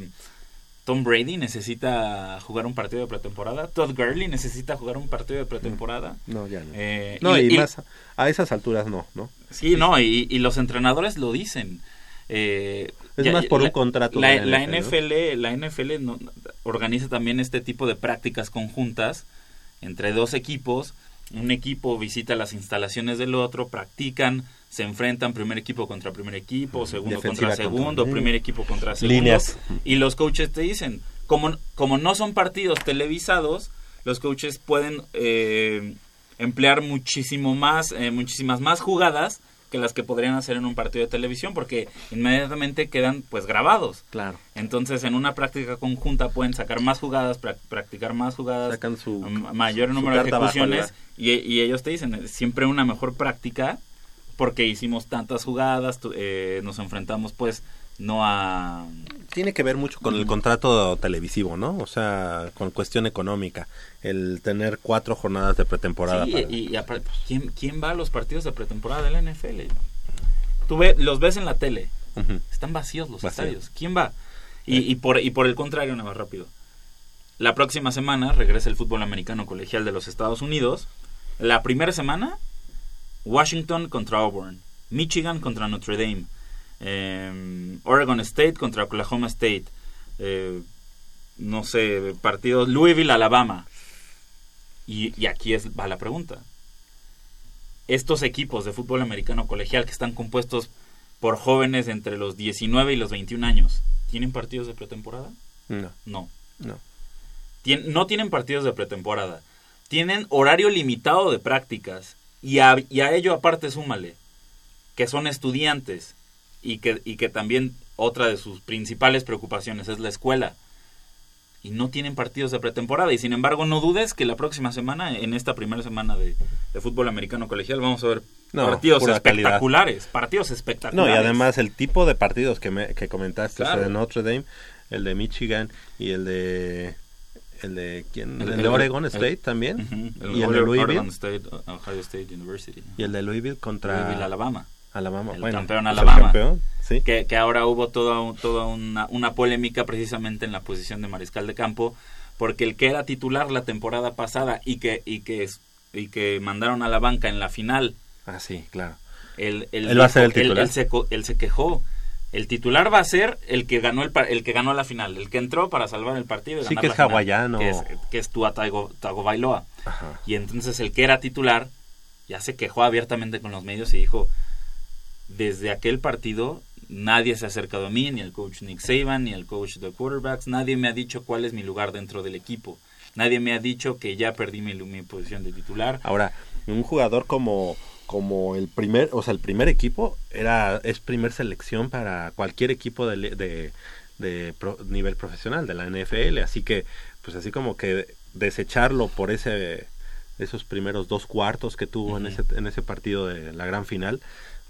Tom Brady necesita jugar un partido de pretemporada? ¿Todd Gurley necesita jugar un partido de pretemporada? No, ya no. Eh, no, y, y- más a- a esas alturas no, ¿no? Sí, no, y, y los entrenadores lo dicen. Eh, Es ya- más por la- un contrato La, NFL, la NFL no- organiza también este tipo de prácticas conjuntas entre dos equipos. Un equipo visita las instalaciones del otro, practican, se enfrentan primer equipo contra primer equipo, segundo Defensiva contra segundo, primer equipo contra segundo. Líneas. Y los coaches te dicen, como, como no son partidos televisados, los coaches pueden eh, emplear muchísimo más, eh, muchísimas más jugadas que las que podrían hacer en un partido de televisión, porque inmediatamente quedan pues grabados. Claro. Entonces, en una práctica conjunta pueden sacar más jugadas, prac- practicar más jugadas, Sacan su- m- mayor su número de ejecuciones, y, y ellos te dicen, siempre una mejor práctica, porque hicimos tantas jugadas, tu- eh, nos enfrentamos pues no a... Tiene que ver mucho con el contrato televisivo, ¿no? O sea, con cuestión económica. El tener cuatro jornadas de pretemporada. Sí, para- y, y aparte, pues, ¿quién, ¿quién va a los partidos de pretemporada de la NFL? Tú ve, los ves en la tele, están vacíos los Vacío. estadios. ¿Quién va? Y, y por, y por el contrario, nada más rápido. La próxima semana regresa el fútbol americano colegial de los Estados Unidos. La primera semana, Washington contra Auburn, Michigan contra Notre Dame, eh, Oregon State contra Oklahoma State, eh, no sé, partidos Louisville, Alabama. Y, y aquí es, va la pregunta. Estos equipos de fútbol americano colegial que están compuestos por jóvenes entre los 19 y los 21 años, ¿tienen partidos de pretemporada? No, No. no. Tien- no tienen partidos de pretemporada. Tienen horario limitado de prácticas. Y a, y a ello aparte súmale que son estudiantes y que, y que también otra de sus principales preocupaciones es la escuela. Y no tienen partidos de pretemporada. Y sin embargo, no dudes que la próxima semana, en esta primera semana de, de fútbol americano colegial, vamos a ver No, partidos calidad. espectaculares. Partidos No, espectaculares. y además el tipo de partidos que, me, que comentaste, o sea, Claro. de Notre Dame, el de Michigan y el de... El de, ¿quién? El- El, el- de Oregon el- State también. Y el de Louisville. State, Ohio State University. Y el de Louisville contra Louisville, Alabama. Alabama. el bueno, campeón pues Alabama. campeón, sí. que, que ahora hubo toda, toda una, una polémica precisamente en la posición de mariscal de campo, porque el que era titular la temporada pasada y que, y que, y que mandaron a la banca en la final, Ah, sí, claro. él, él Él va a ser el él- titular. él se, él se quejó. El titular va a ser el que ganó el, el que ganó la final, el que entró para salvar el partido. y Sí, ganar que la es final, hawaiano. Que es, que es Tua Tago, Tagovailoa. Ajá. Y entonces el que era titular ya se quejó abiertamente con los medios y dijo, desde aquel partido nadie se ha acercado a mí, ni el coach Nick Saban, ni el coach de quarterbacks, nadie me ha dicho cuál es mi lugar dentro del equipo. Nadie me ha dicho que ya perdí mi, mi posición de titular. Ahora, un jugador como como el primer, o sea, el primer equipo era es primer selección para cualquier equipo de, de, de pro- nivel profesional de la NFL, así que pues así como que desecharlo por ese esos primeros dos cuartos que tuvo en ese en ese partido de la gran final,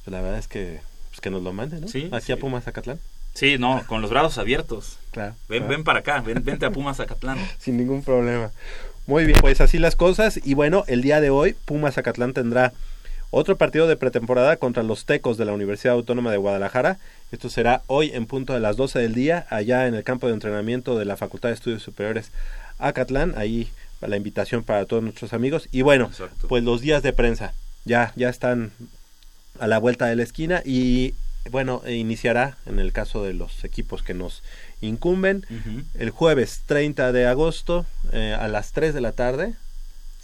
la verdad es que pues que nos lo manden, ¿no? Sí, Aquí sí. a Pumas Zacatlán. Sí, no, con los brazos abiertos. Claro. Ven, claro. ven para acá, ven, vente a Pumas Zacatlán. [LAUGHS] sin ningún problema. Muy bien, pues así las cosas. Y bueno, el día de hoy, Pumas Zacatlán tendrá otro partido de pretemporada contra los Tecos de la Universidad Autónoma de Guadalajara Esto será hoy en punto de las 12 del día, allá en el campo de entrenamiento de la Facultad de Estudios Superiores Acatlán. Ahí la invitación para todos nuestros amigos. Y bueno, Exacto. pues los días de prensa ya, ya están a la vuelta de la esquina y bueno, e iniciará en el caso de los equipos que nos incumben el jueves 30 de agosto eh, a las 3 de la tarde,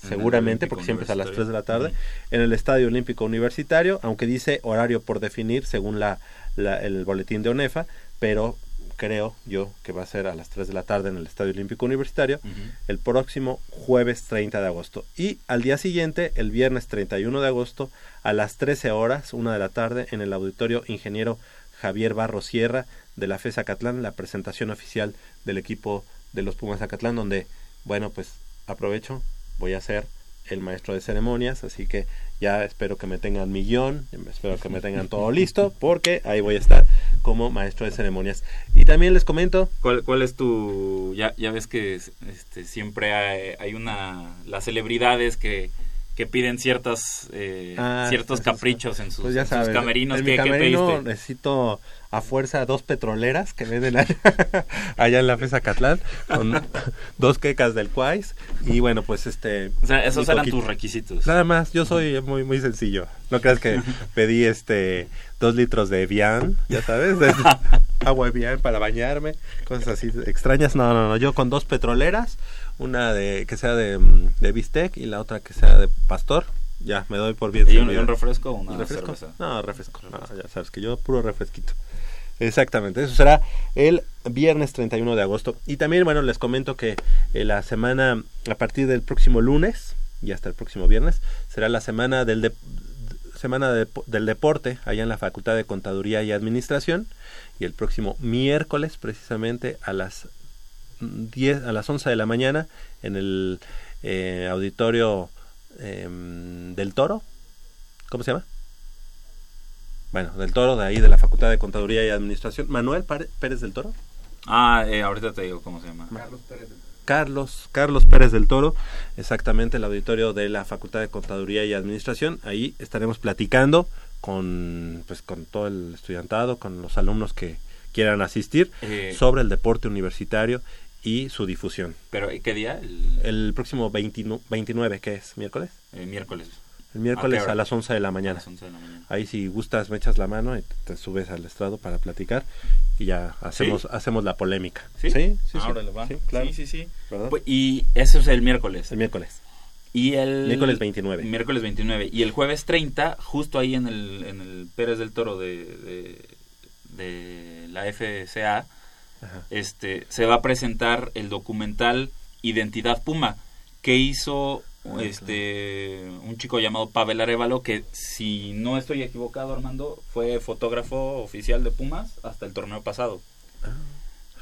seguramente, porque siempre es a las 3 de la tarde, en el Estadio Olímpico Universitario, aunque dice horario por definir según la, la- el boletín de ONEFA, pero creo yo que va a ser a las 3 de la tarde en el Estadio Olímpico Universitario el próximo jueves 30 de agosto. Y al día siguiente, el viernes 31 de agosto, a las 13 horas, una de la tarde, en el auditorio Ingeniero Javier Barro Sierra de la FES Acatlán, la presentación oficial del equipo de los Pumas Acatlán, donde, bueno, pues aprovecho, voy a ser el maestro de ceremonias, así que ya espero que me tengan mi guion, espero que me tengan todo listo, porque ahí voy a estar como maestro de ceremonias. Y también les comento, ¿Cuál, ¿Cuál es tu...? Ya, ya ves que este, siempre hay, hay una... Las celebridades que, que piden ciertas eh, Ah, ciertos sí, sí, sí. caprichos en sus, Pues ya en sus camerinos. en ¿Qué, mi qué camerino pediste? necesito a fuerza dos petroleras que venden allá, [LAUGHS] allá en la FES Acatlán, con [LAUGHS] dos quecas del Cuais y bueno, pues este... O sea, esos eran tus requisitos. Nada más, yo soy muy muy sencillo. No creas que [LAUGHS] pedí este dos litros de Evian, ya sabes, de agua Evian para bañarme, cosas así extrañas. No, no, no, yo con dos petroleras, una de que sea de, mm, de bistec y la otra que sea de pastor. Ya, me doy por bien ¿Y un, refresco o una ¿Un refresco? cerveza? No, refresco. No, ya sabes que yo puro refresquito. Exactamente, eso será el viernes 31 de agosto. Y también, bueno, les comento que eh, la semana, a partir del próximo lunes y hasta el próximo viernes, será la semana del, de- semana de- del deporte allá en la Facultad de Contaduría y Administración. Y el próximo miércoles, precisamente a las 10, a las 11 de la mañana, en el eh, auditorio em, del Toro. ¿Cómo se llama? Bueno, del Toro, de ahí de la Facultad de Contaduría y Administración. Manuel Pérez del Toro. Ah, eh, ahorita te digo cómo se llama. Carlos, Carlos Pérez del Toro, exactamente el auditorio de la Facultad de Contaduría y Administración. Ahí estaremos platicando con, pues, con todo el estudiantado, con los alumnos que quieran asistir Eh, sobre el deporte universitario y su difusión. ¿Pero qué día? El, El próximo 29, 29 ¿qué es? ¿Miércoles? el miércoles. El miércoles ¿A las 11 de la A mañana. las 11 de la mañana. Ahí si gustas me echas la mano y te subes al estrado para platicar y ya hacemos hacemos la polémica. ¿Sí? Sí, sí, Ah, órale, va. Sí, claro. Sí, sí. Pues, Y eso es el miércoles. El miércoles. Y el Miércoles 29. Miércoles 29. Y el jueves 30, justo ahí en el, en el Pérez del Toro de, de, de la FCA, Ajá. este, se va a presentar el documental Identidad Puma, que hizo Ah, este un chico llamado Pavel Arevalo, que si no estoy equivocado, Armando, fue fotógrafo oficial de Pumas hasta el torneo pasado. Ah.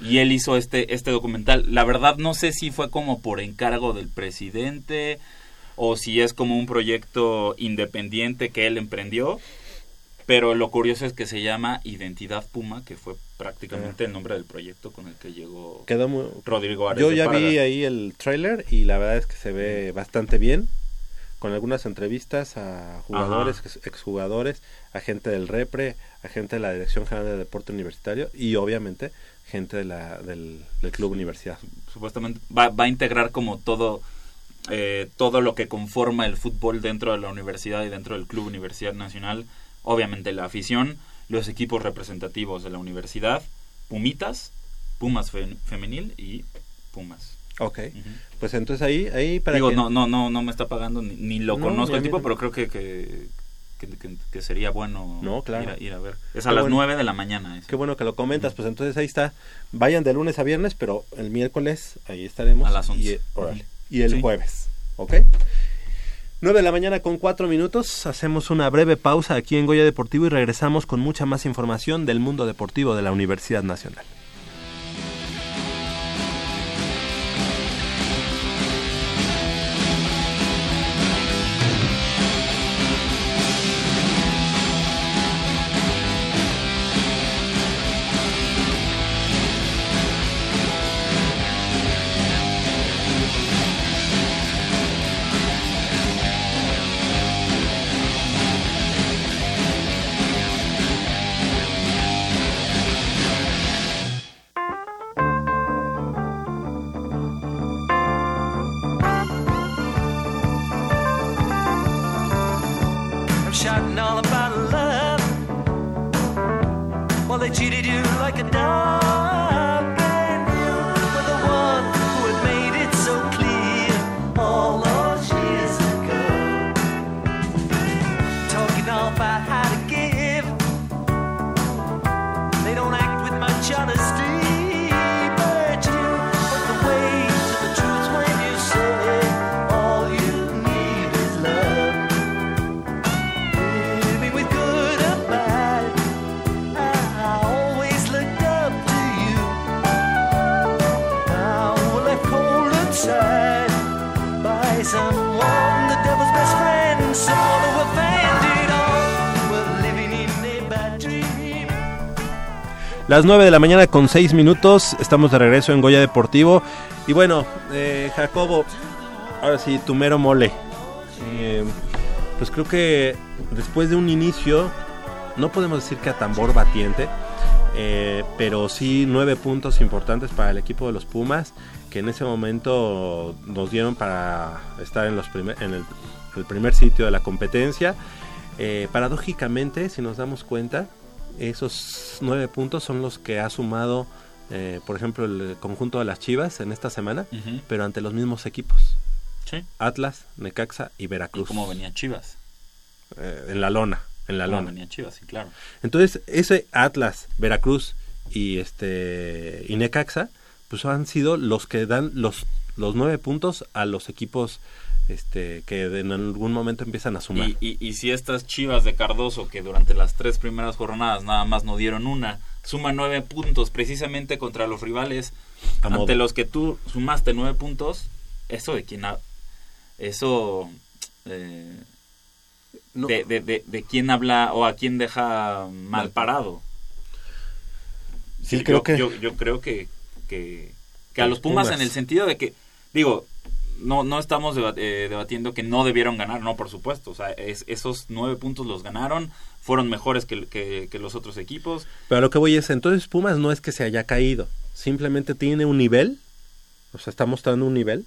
Y él hizo este, este documental. La verdad no sé si fue como por encargo del presidente o si es como un proyecto independiente que él emprendió. Pero lo curioso es que se llama Identidad Puma, que fue prácticamente el nombre del proyecto con el que llegó Quedó muy Rodrigo Ares. Yo ya vi ahí el tráiler y la verdad es que se ve bastante bien con algunas entrevistas a jugadores, ex- exjugadores, a gente del Repre, a gente de la Dirección General de Deporte Universitario y obviamente gente de la, del, del Club Universidad. supuestamente va, va a integrar como todo eh, todo lo que conforma el fútbol dentro de la universidad y dentro del club Universidad Nacional obviamente la afición los equipos representativos de la universidad Pumitas Pumas fe- femenil y Pumas Ok, pues entonces ahí, ahí para digo que- no no no no me está pagando ni, ni lo No, conozco el tipo pero creo que que, que, sería bueno No, claro. ir, a, ir a ver es a Qué las bueno. 9 de la mañana eso. Qué bueno que lo comentas, pues entonces ahí está. Vayan de lunes a viernes, pero el miércoles ahí estaremos. A las 11. Y, el Sí. jueves, ¿ok? 9 de la mañana con 4 minutos. Hacemos una breve pausa aquí en Goya Deportivo y regresamos con mucha más información del mundo deportivo de la Universidad Nacional. Las 9 de la mañana con 6 minutos, estamos de regreso en Goya Deportivo. Y bueno, eh, Jacobo, ahora sí, tu mero mole. Eh, pues creo que después de un inicio, no podemos decir que a tambor batiente, eh, pero sí nueve puntos importantes para el equipo de los Pumas, que en ese momento nos dieron para estar en, los primer- en el, el primer sitio de la competencia. Eh, paradójicamente, si nos damos cuenta, esos nueve puntos son los que ha sumado, eh, por ejemplo, el conjunto de las Chivas en esta semana, pero ante los mismos equipos. Sí. Atlas, Necaxa y ¿Y Veracruz. cómo venía Chivas? Eh, en la lona, en la ¿Cómo lona. venía Chivas? Sí, claro. Entonces, ese Atlas, Veracruz y este y Necaxa, pues han sido los que dan los, los nueve puntos a los equipos este que en algún momento empiezan a sumar. Y, y, y si estas chivas de Cardoso, que durante las tres primeras jornadas nada más no dieron una, suman nueve puntos precisamente contra los rivales A ante modo. los que tú sumaste nueve puntos, eso de quién ha- eso eh, No, de, de, de, de quién habla o a quién deja mal parado. Sí, yo, creo que- yo, yo creo que, que, que a Los los Pumas, Pumas. en el sentido de que, digo, no, no estamos eh, debatiendo que no debieron ganar, no, por supuesto. O sea, es- esos nueve puntos los ganaron, fueron mejores que, que, que los otros equipos. Pero a lo que voy es, entonces Pumas no es que se haya caído, simplemente tiene un nivel, o sea, está mostrando un nivel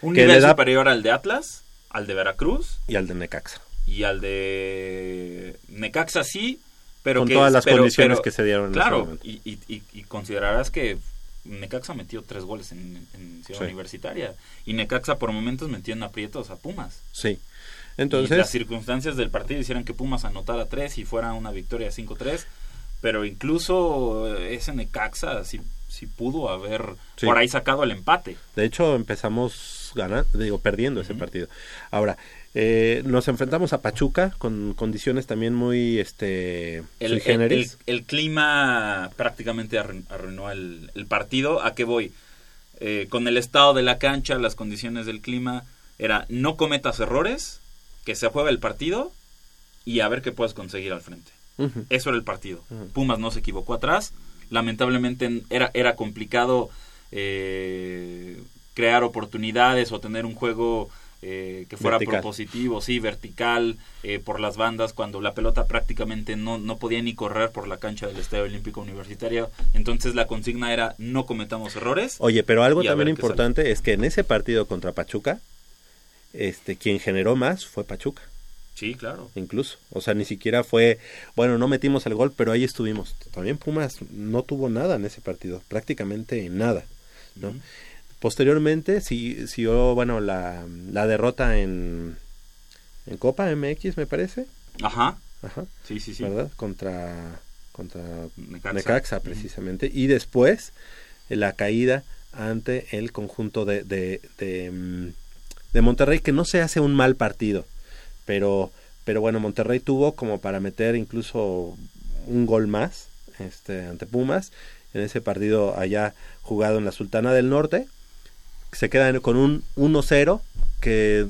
Un Que nivel le da- superior al de Atlas, al de Veracruz y al de Necaxa. y al de Necaxa sí, pero Con que todas las pero- condiciones pero- que se dieron en ese Claro, y, y, y- y considerarás que Necaxa metió tres goles en, en Ciudad Sí. Universitaria y Necaxa por momentos metió en aprietos a Pumas. Sí. y las Entonces, circunstancias del partido hicieron que Pumas anotara tres y fuera una victoria 5-3, pero incluso ese Necaxa sí, sí pudo haber Sí. por ahí sacado el empate. de hecho, empezamos ganando, digo, perdiendo ese partido. Ahora, eh, nos enfrentamos a Pachuca con condiciones también muy este El, sui el- generis. el- el clima prácticamente arruin- arruinó el, partido. ¿A qué voy? Eh, con el estado de la cancha, las condiciones del clima, era no cometas errores, que se juegue el partido y a ver qué puedes conseguir al frente. Eso era el partido. Pumas no se equivocó atrás. Lamentablemente en- era, era complicado eh, crear oportunidades o tener un juego eh, que fuera Vertical. propositivo, sí, vertical, eh, por las bandas, cuando la pelota prácticamente no, no podía ni correr por la cancha del Estadio Olímpico Universitario. Entonces la consigna era no cometamos errores. Oye, pero algo también importante es que en ese partido contra Pachuca, este, quien generó más fue Pachuca, Sí, claro. incluso. O sea, ni siquiera fue, bueno, no metimos el gol, pero ahí estuvimos. También Pumas no tuvo nada en ese partido, prácticamente nada. ¿no? Posteriormente, si siguió, bueno, la, la derrota en, en Copa MX, me parece. Ajá. Ajá, Sí, sí, sí. ¿verdad? Contra, contra Necaxa. Necaxa, precisamente. Y después la caída ante el conjunto de, de, de, mm, de Monterrey, que no se hace un mal partido, pero, pero bueno, Monterrey tuvo como para meter incluso un gol más este, ante Pumas en ese partido allá jugado en la Sultana del Norte. Se quedan con un 1-0 que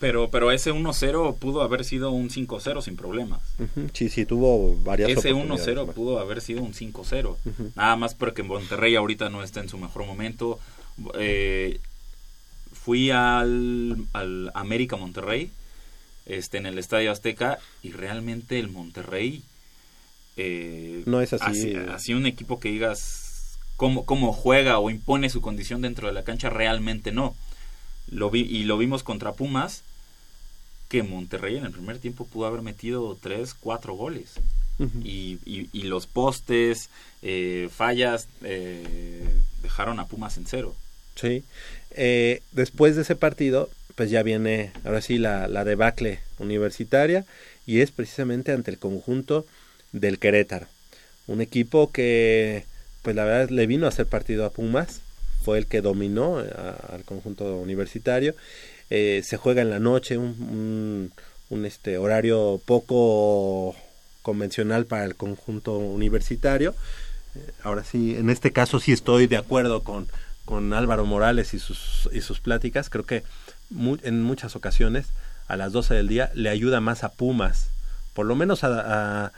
Pero, pero ese 1-0 pudo haber sido un 5-0 sin problemas. ujú, sí, sí tuvo varias Ese oportunidades 1-0 más. pudo haber sido un 5-0. Ujú. Nada más porque Monterrey ahorita no está en su mejor momento. Eh, fui al, al América Monterrey este, en el Estadio Azteca y realmente el Monterrey eh, No es así. así un equipo que digas cómo, cómo juega o impone su condición dentro de la cancha realmente no lo vi y lo vimos contra Pumas que Monterrey en el primer tiempo pudo haber metido tres, cuatro goles. y, y- y los postes, eh, fallas, eh, dejaron a Pumas en cero. Sí. Eh, después de ese partido, pues ya viene ahora sí la, la debacle universitaria y es precisamente ante el conjunto del Querétaro. Un equipo que, pues la verdad, le vino a hacer partido a Pumas, fue el que dominó eh, al conjunto universitario. Eh, se juega en la noche, un, este horario poco convencional para el conjunto universitario. Eh, ahora sí, en este caso sí estoy de acuerdo con, con Álvaro Morales y sus, y sus pláticas. Creo que en muchas ocasiones a las 12 del día le ayuda más a Pumas, por lo menos a, a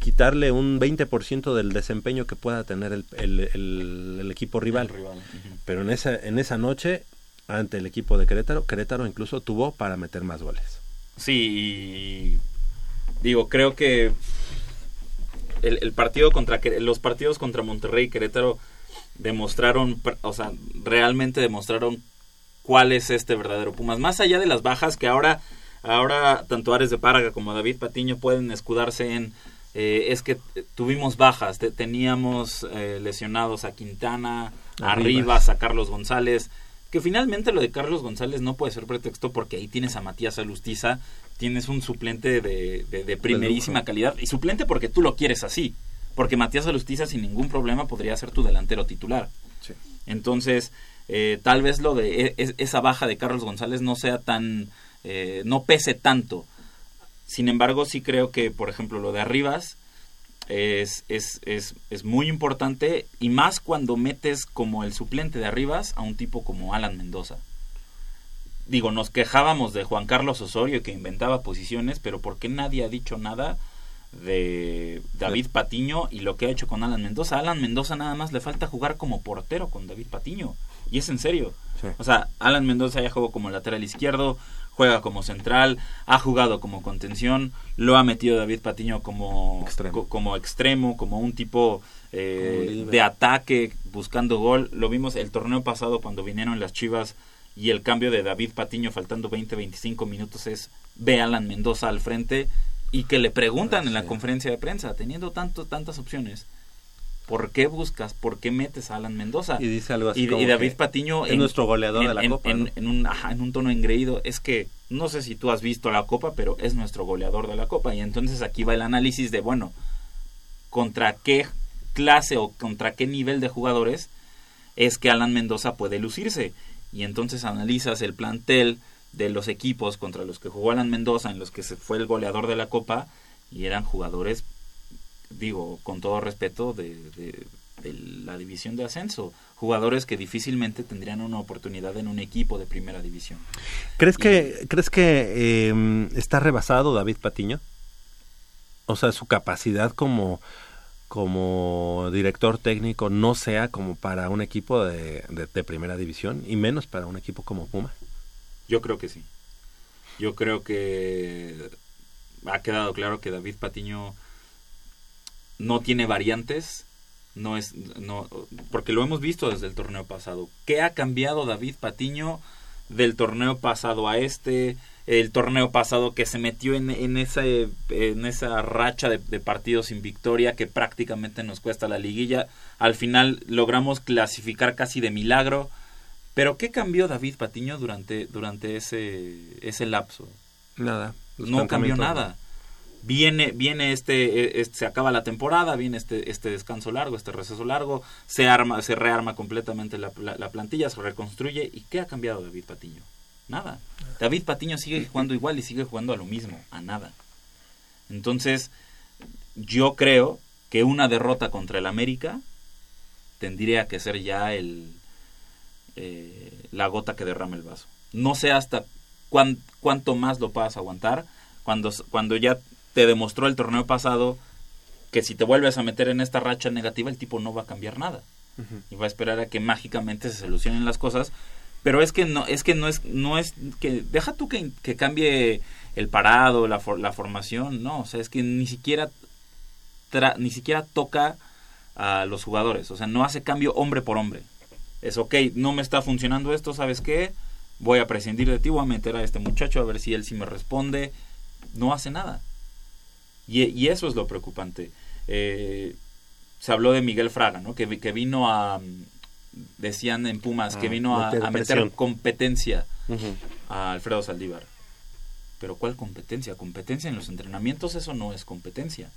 quitarle un 20% del desempeño que pueda tener el, el- el- el equipo rival. Pero en esa, en esa noche, ante el equipo de Querétaro, Querétaro incluso tuvo para meter más goles. Sí, y digo, creo que el, el partido contra los partidos contra Monterrey y Querétaro demostraron, o sea, realmente demostraron cuál es este verdadero Pumas. Más allá de las bajas que ahora, ahora tanto Ares de Parga como David Patiño pueden escudarse en eh, es que tuvimos bajas, te- teníamos eh, lesionados a Quintana, a Arribas. Rivas, a Carlos González, que finalmente lo de Carlos González no puede ser pretexto porque ahí tienes a Matías Alustiza, tienes un suplente de, de- de primerísima calidad, y suplente porque tú lo quieres así, porque Matías Alustiza sin ningún problema podría ser tu delantero titular. Entonces, eh, tal vez lo de e- es- esa baja de Carlos González no sea tan, eh, no pese tanto. Sin embargo, sí creo que, por ejemplo, lo de Arribas es, es, es, es muy importante y más cuando metes como el suplente de Arribas a un tipo como Alan Mendoza. Digo, nos quejábamos de Juan Carlos Osorio que inventaba posiciones, pero ¿por qué nadie ha dicho nada de David Patiño y lo que ha hecho con Alan Mendoza? A Alan Mendoza nada más le falta jugar como portero con David Patiño. Y es en serio. Sí. O sea, Alan Mendoza ya jugó como lateral izquierdo, juega como central, ha jugado como contención, lo ha metido David Patiño como Extremo. co- como, extremo, como un tipo eh, Como de ataque, buscando gol. Lo vimos el torneo pasado cuando vinieron las Chivas y el cambio de David Patiño faltando 20-25 minutos es ve a Alan Mendoza al frente y que le preguntan en la conferencia de prensa, teniendo tanto, tantas opciones, ¿por qué buscas, por qué metes a Alan Mendoza? Y dice algo así y, como y David Patiño es nuestro goleador de la en- Copa, en, ¿no? en un, ajá, en un tono engreído es que no sé si tú has visto la Copa pero es nuestro goleador de la Copa y entonces aquí va el análisis de bueno contra qué clase o contra qué nivel de jugadores es que Alan Mendoza puede lucirse y entonces analizas el plantel de los equipos contra los que jugó Alan Mendoza en los que se fue el goleador de la Copa y eran jugadores digo, con todo respeto, de, de- de la división de ascenso. Jugadores que difícilmente tendrían una oportunidad en un equipo de primera división. ¿Crees que, ¿crees que eh, está rebasado David Patiño? O sea, su capacidad como, como director técnico no sea como para un equipo de, de- de primera división y menos para un equipo como Puma. Yo creo que sí. Yo creo que ha quedado claro que David Patiño no tiene variantes, no es no porque lo hemos visto desde el torneo pasado. ¿Qué ha cambiado David Patiño del torneo pasado a este? El torneo pasado que se metió en, en esa en esa racha de, de partidos sin victoria que prácticamente nos cuesta la liguilla. Al final logramos clasificar casi de milagro. Pero ¿qué cambió David Patiño durante, durante ese, ese lapso? Nada. no cambió nada. Viene, viene este, eh, este- se acaba la temporada, viene este, este descanso largo, este receso largo, se arma, se rearma completamente la, la- la plantilla, se reconstruye. ¿Y qué ha cambiado David Patiño? Nada. David Patiño sigue jugando igual y sigue jugando a lo mismo, a nada. Entonces, yo creo que una derrota contra el América tendría que ser ya el eh, la gota que derrama el vaso. No sé hasta cuán- cuánto más lo puedas aguantar cuando, cuando ya te demostró el torneo pasado que si te vuelves a meter en esta racha negativa el tipo no va a cambiar nada. Y va a esperar a que mágicamente se solucionen las cosas. Pero es que no es que no es no es que deja tú que, que cambie el parado la, for- la formación no o sea es que ni siquiera tra- ni siquiera toca a los jugadores o sea no hace cambio hombre por hombre. Es ok no me está funcionando esto sabes qué voy a prescindir de ti, voy a meter a este muchacho a ver si él sí me responde. No hace nada. Y, y eso es lo preocupante. Eh, se habló de Miguel Fraga, ¿no? Que, que vino a, decían en Pumas, que vino a, meter a meter presión. competencia a Alfredo Saldívar. Pero ¿cuál competencia? Competencia en los entrenamientos, eso no es competencia.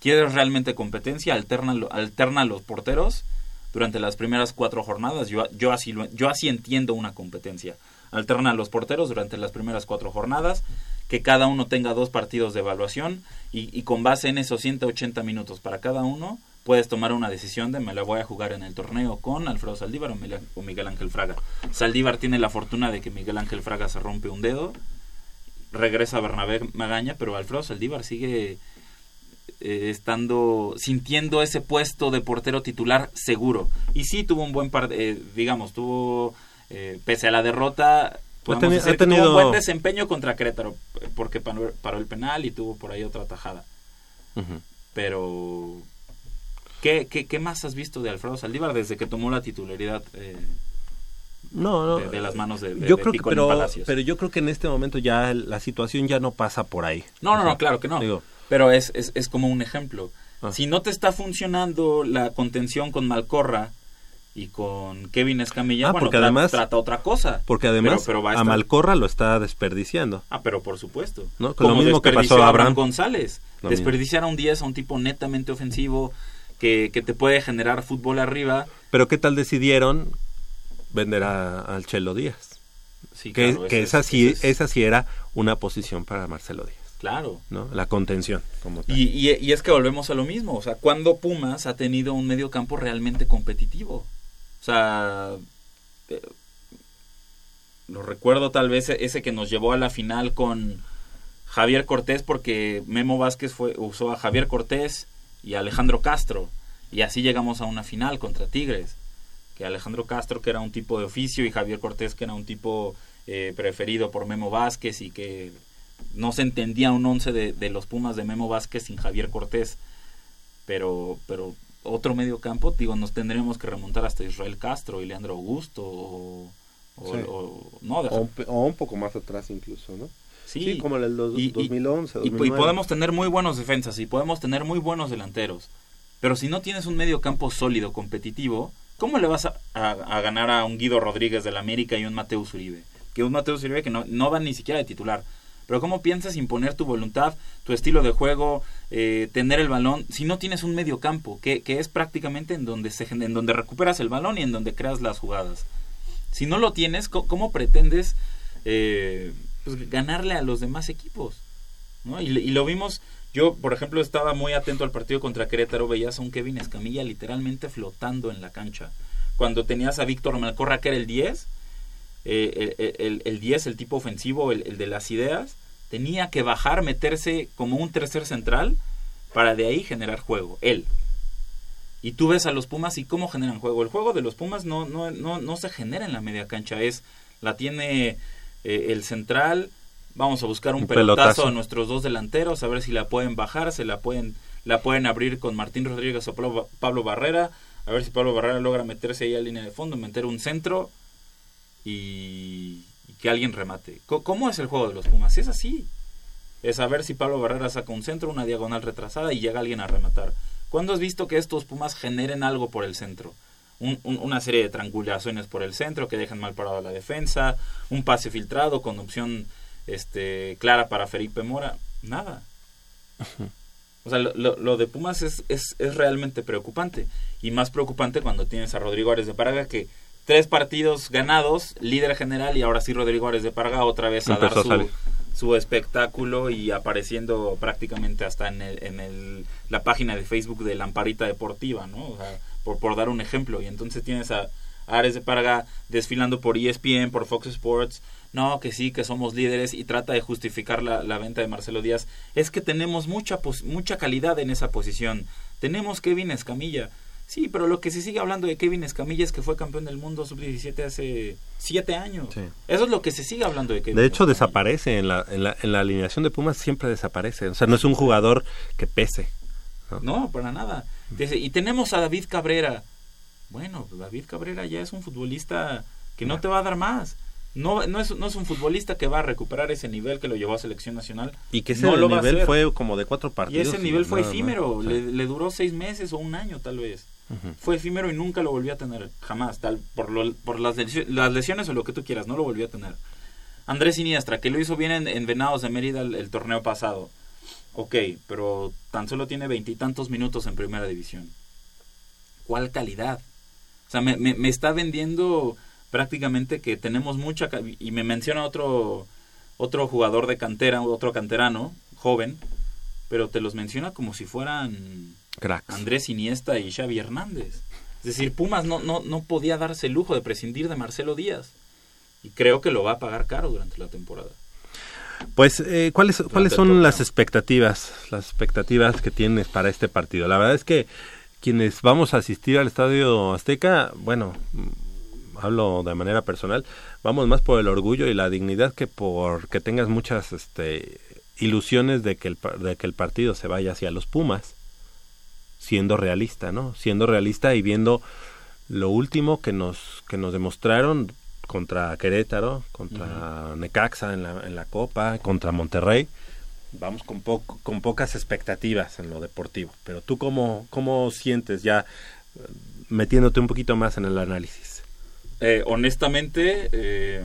¿Quieres realmente competencia? Alterna, alterna los porteros durante las primeras cuatro jornadas. Yo, yo, así, yo así entiendo una competencia. Alterna los porteros durante las primeras cuatro jornadas, que cada uno tenga dos partidos de evaluación y, con base en esos 180 minutos para cada uno, puedes tomar una decisión de me la voy a jugar en el torneo con Alfredo Saldívar o Miguel Ángel Fraga. Saldívar tiene la fortuna de que Miguel Ángel Fraga se rompe un dedo, regresa Bernabé Magaña, pero Alfredo Saldívar sigue eh, estando sintiendo ese puesto de portero titular seguro. Y sí tuvo un buen par, eh, digamos, tuvo eh, pese a la derrota podemos decir ha que tuvo un tenido- buen desempeño contra Querétaro porque paró, el penal y tuvo por ahí otra tajada. Pero ¿qué, qué, qué más has visto de Alfredo Saldívar desde que tomó la titularidad eh, No, no. de, de las manos de, de- yo de creo que, Picolín pero, Palacios? pero yo creo que en este momento ya la situación ya no pasa por ahí. No, no, O sea, no, claro que no. digo, Pero es, es, es como un ejemplo. Ah. Si no te está funcionando la contención con Malcorra y con Kevin Escamilla, Ah, bueno, porque además- trata otra cosa. porque además Pero- a Malcorra lo está desperdiciando. Ah, pero por supuesto. No, con lo mismo que pasó a Abraham Abraham. González. Lo Desperdiciar a un 10 a un tipo netamente ofensivo que, que te puede generar fútbol arriba. Pero ¿qué tal decidieron vender a- al Chelo Díaz? Sí, que claro, que ese esa, es- sí, es- esa sí era una posición para Marcelo Díaz, Claro. ¿no? La contención, como tal. Y, y- y es que volvemos a lo mismo. O sea, cuando Pumas ha tenido un medio campo realmente competitivo? O sea, eh, lo recuerdo tal vez ese que nos llevó a la final con Javier Cortés porque Memo Vázquez fue, usó a Javier Cortés y a Alejandro Castro. Y así llegamos a una final contra Tigres. Que Alejandro Castro, que era un tipo de oficio, y Javier Cortés, que era un tipo eh, preferido por Memo Vázquez y que no se entendía un once de, de los Pumas de Memo Vázquez sin Javier Cortés. Pero, pero otro medio campo, digo, nos tendríamos que remontar hasta Israel Castro y Leandro Augusto o, o- Sí. o- no, deja- O un, pe- o un poco más atrás incluso, ¿no? sí, como el del dos- Y- y- 2011, y, y 2009. podemos tener muy buenos defensas y podemos tener muy buenos delanteros. Pero si no tienes un medio campo sólido, competitivo, ¿cómo le vas a, a- a ganar a un Guido Rodríguez del América y un Mateus Uribe? Que un Mateus Uribe que no, no va ni siquiera de titular. Pero ¿cómo piensas imponer tu voluntad, tu estilo de juego, eh, tener el balón, si no tienes un medio campo, que, que es prácticamente en donde, se, en donde recuperas el balón y en donde creas las jugadas? Si no lo tienes, ¿cómo pretendes eh, pues, ganarle a los demás equipos? Y, lo vimos, yo por ejemplo estaba muy atento al partido contra Querétaro, veías a un Kevin Escamilla literalmente flotando en la cancha. Cuando tenías a Víctor Malcorra que era el 10, eh, el, el- el 10, el tipo ofensivo, el de las ideas, tenía que bajar, meterse como un tercer central para de ahí generar juego, él. Y tú ves a los Pumas y cómo generan juego. El juego de los Pumas no, no, no, no se genera en la media cancha, es la tiene eh, el central, vamos a buscar un, Un pelotazo, pelotazo. a nuestros dos delanteros, a ver si la pueden bajar, se la pueden, la pueden abrir con Martín Rodríguez o Pablo, Pablo Barrera, a ver si Pablo Barrera logra meterse ahí a línea de fondo, meter un centro y, y que alguien remate. ¿Cómo es el juego de los Pumas? Es así. Es a ver si Pablo Barrera saca un centro, una diagonal retrasada y llega alguien a rematar. ¿Cuándo has visto que estos Pumas generen algo por el centro? Un- un- una serie de triangulaciones por el centro que dejan mal parado a la defensa, un pase filtrado con opción este, clara para Felipe Mora. Nada. O sea, lo, de Pumas es, es, es realmente preocupante. Y más preocupante cuando tienes a Rodrigo Ares de Parga que tres partidos ganados, líder general, y ahora sí Rodrigo Ares de Parga otra vez a Empezó dar su, su espectáculo y apareciendo prácticamente hasta en, el, en el, la página de Facebook de Lamparita Deportiva, ¿no? O sea, por, por dar un ejemplo. Y entonces tienes a, Ares de Parga desfilando por ESPN, por Fox Sports. No, que sí, que somos líderes y trata de justificar la, la venta de Marcelo Díaz. Es que tenemos mucha, mucha calidad en esa posición. Tenemos Kevin Escamilla. Sí, pero lo que se sigue hablando de Kevin Escamilla es que fue campeón del mundo sub-17 hace siete años. Sí. Eso es lo que se sigue hablando de Kevin De hecho, Escamilla. desaparece en la, en, la, en la alineación de Pumas, siempre desaparece. O sea, no es un jugador que pese. No, para nada. Y tenemos a David Cabrera. Bueno, David Cabrera ya es un futbolista que no te va a dar más. No, no, es, no es un futbolista que va a recuperar ese nivel que lo llevó a selección nacional. Y que ese No lo nivel fue como de cuatro Y partidos. ese nivel fue más. efímero, le, le duró seis meses o un año tal vez. Fue efímero y nunca lo volvió a tener, jamás, tal por, lo- por las, lesio- las lesiones o lo que tú quieras, no lo volvió a tener. Andrés Iniestra, que lo hizo bien en, en Venados de Mérida el, el torneo pasado. Ok, pero tan solo tiene veintitantos minutos en primera división. ¿Cuál calidad? O sea, me, me- me está vendiendo prácticamente que tenemos mucha... Y me menciona otro, otro jugador de cantera, otro canterano, joven, pero te los menciona como si fueran Cracks. Andrés Iniesta y Xavi Hernández. Es decir, Pumas no, no, no podía darse el lujo de prescindir de Marcelo Díaz. Y creo que lo va a pagar caro durante la temporada. Pues, eh, ¿cuáles, ¿cuáles son las expectativas? Las expectativas que tienes para este partido. La verdad es que quienes vamos a asistir al Estadio Azteca, bueno, hablo de manera personal, vamos más por el orgullo y la dignidad que por que tengas muchas este, ilusiones de que, el, de que el partido se vaya hacia los Pumas, siendo realista, ¿no? Siendo realista y viendo lo último que nos, que nos demostraron contra Querétaro, contra Necaxa en la, en la Copa, contra Monterrey. Vamos con, poco, con pocas expectativas en lo deportivo. Pero tú cómo, cómo sientes ya eh, metiéndote un poquito más en el análisis. Eh, honestamente, eh,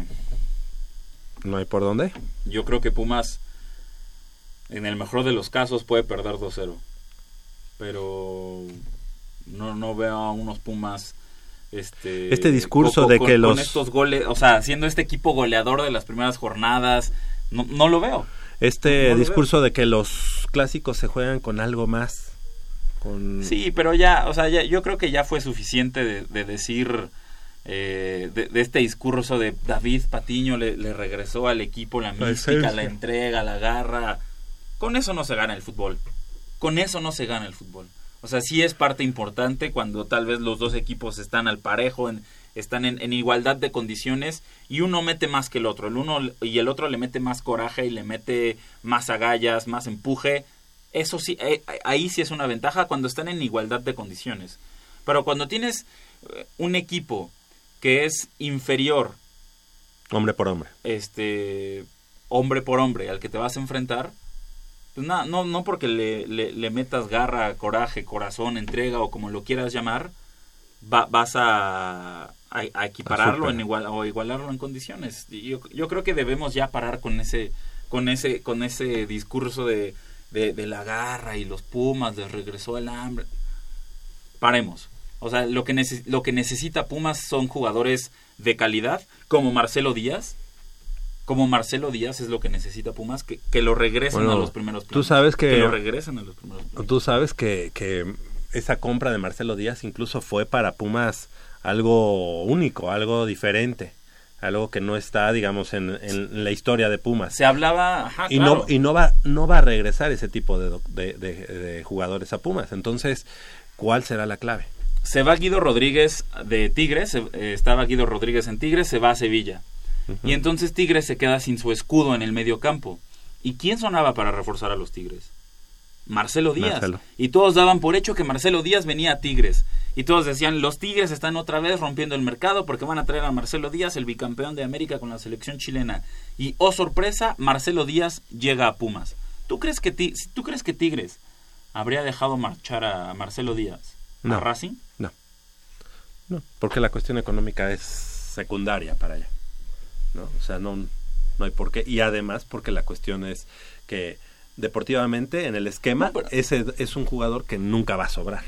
¿No hay por dónde? yo creo que Pumas, en el mejor de los casos, puede perder 2-0. Pero no, no veo a unos Pumas. Este, Este discurso con- de que con los- estos goles, o sea, siendo este equipo goleador de las primeras jornadas, no, no lo veo. Este No discurso de que los clásicos se juegan con algo más. Con... Sí, pero ya, o sea, ya, yo creo que ya fue suficiente de, de decir eh, de, de este discurso de David Patiño le, le regresó al equipo la La mística, esencia. la entrega, la garra. Con eso no se gana el fútbol. Con eso no se gana el fútbol. O sea, sí es parte importante cuando tal vez los dos equipos están al parejo, en- están en, en igualdad de condiciones y uno mete más que el otro. El uno y el otro le mete más coraje y le mete más agallas, más empuje. Eso sí, eh, ahí sí es una ventaja cuando están en igualdad de condiciones. Pero cuando tienes eh, un equipo que es inferior, Hombre por hombre. este, hombre por hombre, al que te vas a enfrentar, pues nada, no, no porque le, le- le metas garra, coraje, corazón, entrega o como lo quieras llamar, va- vas a, a- a equipararlo A en igual, o igualarlo en condiciones. Yo, yo creo que debemos ya parar con ese, con ese, con ese discurso de, de, de la garra y los pumas, de regresó el hambre. Paremos. O sea, lo que, nece- lo que necesita Pumas son jugadores de calidad, como Marcelo Díaz. Como Marcelo Díaz es lo que necesita Pumas, que, que lo regresen Bueno, a los primeros tú planos. sabes que- lo regresen a los primeros planos. Tú sabes que, que esa compra de Marcelo Díaz incluso fue para Pumas algo único, algo diferente, algo que no está, digamos, en, en la historia de Pumas. Se hablaba... Ajá, y claro. no y no va no va a regresar ese tipo de, de, de- de jugadores a Pumas. Entonces, ¿cuál será la clave? Se va Guido Rodríguez de Tigres, eh, estaba Guido Rodríguez en Tigres, se va a Sevilla. Y entonces Tigres se queda sin su escudo en el medio campo. ¿Y quién sonaba para reforzar a los Tigres? Marcelo Díaz. Marcelo. Y todos daban por hecho que Marcelo Díaz venía a Tigres. Y todos decían, los Tigres están otra vez rompiendo el mercado porque van a traer a Marcelo Díaz, el bicampeón de América con la selección chilena. Y, oh sorpresa, Marcelo Díaz llega a Pumas. ¿Tú crees que, Ti- ¿tú crees que Tigres habría dejado marchar a Marcelo Díaz? No. ¿A Racing? No. No, porque la cuestión económica es secundaria para allá. ¿no? O sea, no, no hay por qué. Y además porque la cuestión es que deportivamente en el esquema No, pero- ese es un jugador que nunca va a sobrar.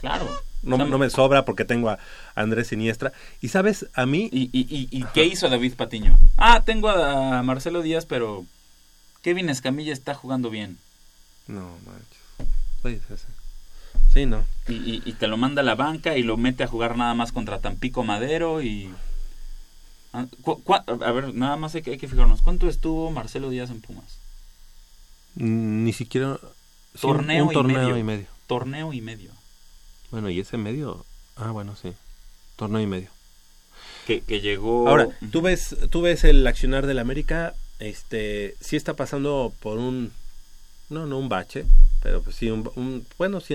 Claro. No, O sea, no me sobra porque tengo a Andrés Siniestra. Y sabes, a mí ¿Y, y, y, y qué hizo David Patiño? Ah, tengo a Marcelo Díaz, pero Kevin Escamilla está jugando bien. No, manches. Sí, no. Y, y- y te lo manda a la banca y lo mete a jugar nada más contra Tampico Madero y... Ah, cu- cu- a ver, nada más hay que, hay que fijarnos. ¿Cuánto estuvo Marcelo Díaz en Pumas? Mm, Ni siquiera... sí, un- Torneo, un, torneo y, medio. y medio. Torneo y medio. Bueno, y ese medio... Ah, bueno, sí. Torneo y medio. Que, que llegó... Ahora, tú ves, tú ves el accionar del América, este, sí está pasando por un, no, no un bache, pero pues sí, un, un- bueno, sí,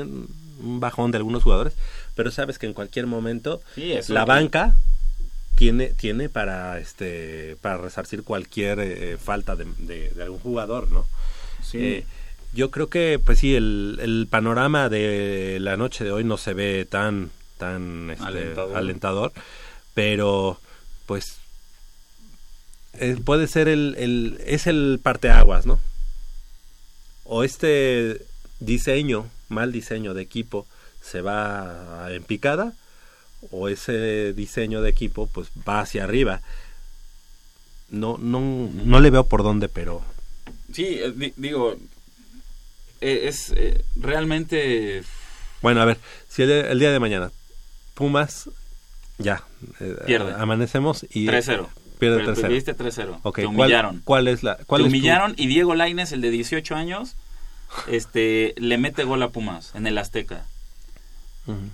un, bajón de algunos jugadores, pero sabes que en cualquier momento Sí, la banca tiene tiene para este para resarcir cualquier eh, falta de, de- de algún jugador, ¿no? Sí. Eh, yo creo que, pues sí, el, el panorama de la noche de hoy no se ve tan, tan este, Alentador. alentador. pero pues eh, puede ser el, el, es el parteaguas, ¿no? O este diseño, mal diseño de equipo, se va en picada, o ese diseño de equipo, pues va hacia arriba. No, no, no le veo por dónde, pero Sí, eh, di- digo, eh, es eh, realmente... Bueno, a ver, si el, el día de mañana Pumas, ya, eh, Pierde. amanecemos y 3-0. pierde Pero 3-0. Perdiste 3-0. Ok, Te ¿cuál- humillaron. ¿cuál, es la cuál Te es tu- humillaron y Diego Laines, el de 18 años, este, le mete gol a Pumas en el Azteca.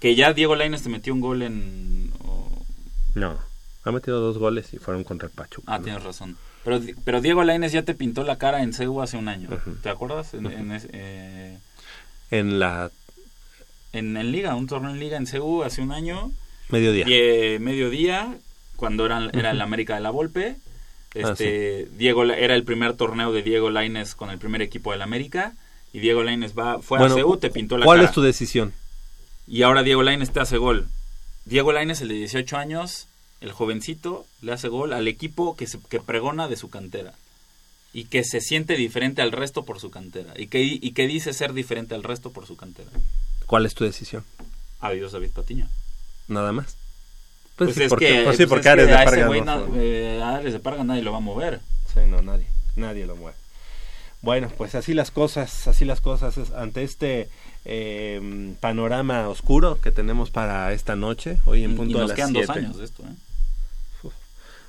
Que ya Diego Laines te metió un gol en... No, ha metido dos goles y fueron contra el Pachuca. Ah, ¿no? tienes razón. Pero, pero Diego Laines ya te pintó la cara en CEU hace un año. ¿Te acuerdas? En, en eh, En la en, en Liga, un torneo en Liga en CEU hace un año. mediodía. Y, eh, mediodía, cuando era, era el América de la Volpe, Ah, este, Diego era el primer torneo de Diego Laines con el primer equipo del América. Y Diego Laines va, fue Bueno, a CEU, te pintó la ¿Cuál cara. es tu decisión? Y ahora Diego Laines te hace gol. Diego Laines, el de 18 años, el jovencito, le hace gol al equipo que, se, que pregona de su cantera. Y que se siente diferente al resto por su cantera. Y que, y que dice ser diferente al resto por su cantera. ¿Cuál es tu decisión? Adiós, David Patiño. Nada más. Pues, sí, es porque, que, pues sí, pues porque es Ares de Parga no eh, a Ares de Parga nadie lo va a mover. Sí, no, nadie, nadie lo mueve. Bueno, pues así las cosas, así las cosas ante este eh, panorama oscuro que tenemos para esta noche, hoy en Y punto de nos las quedan dos 7. años de esto, ¿eh?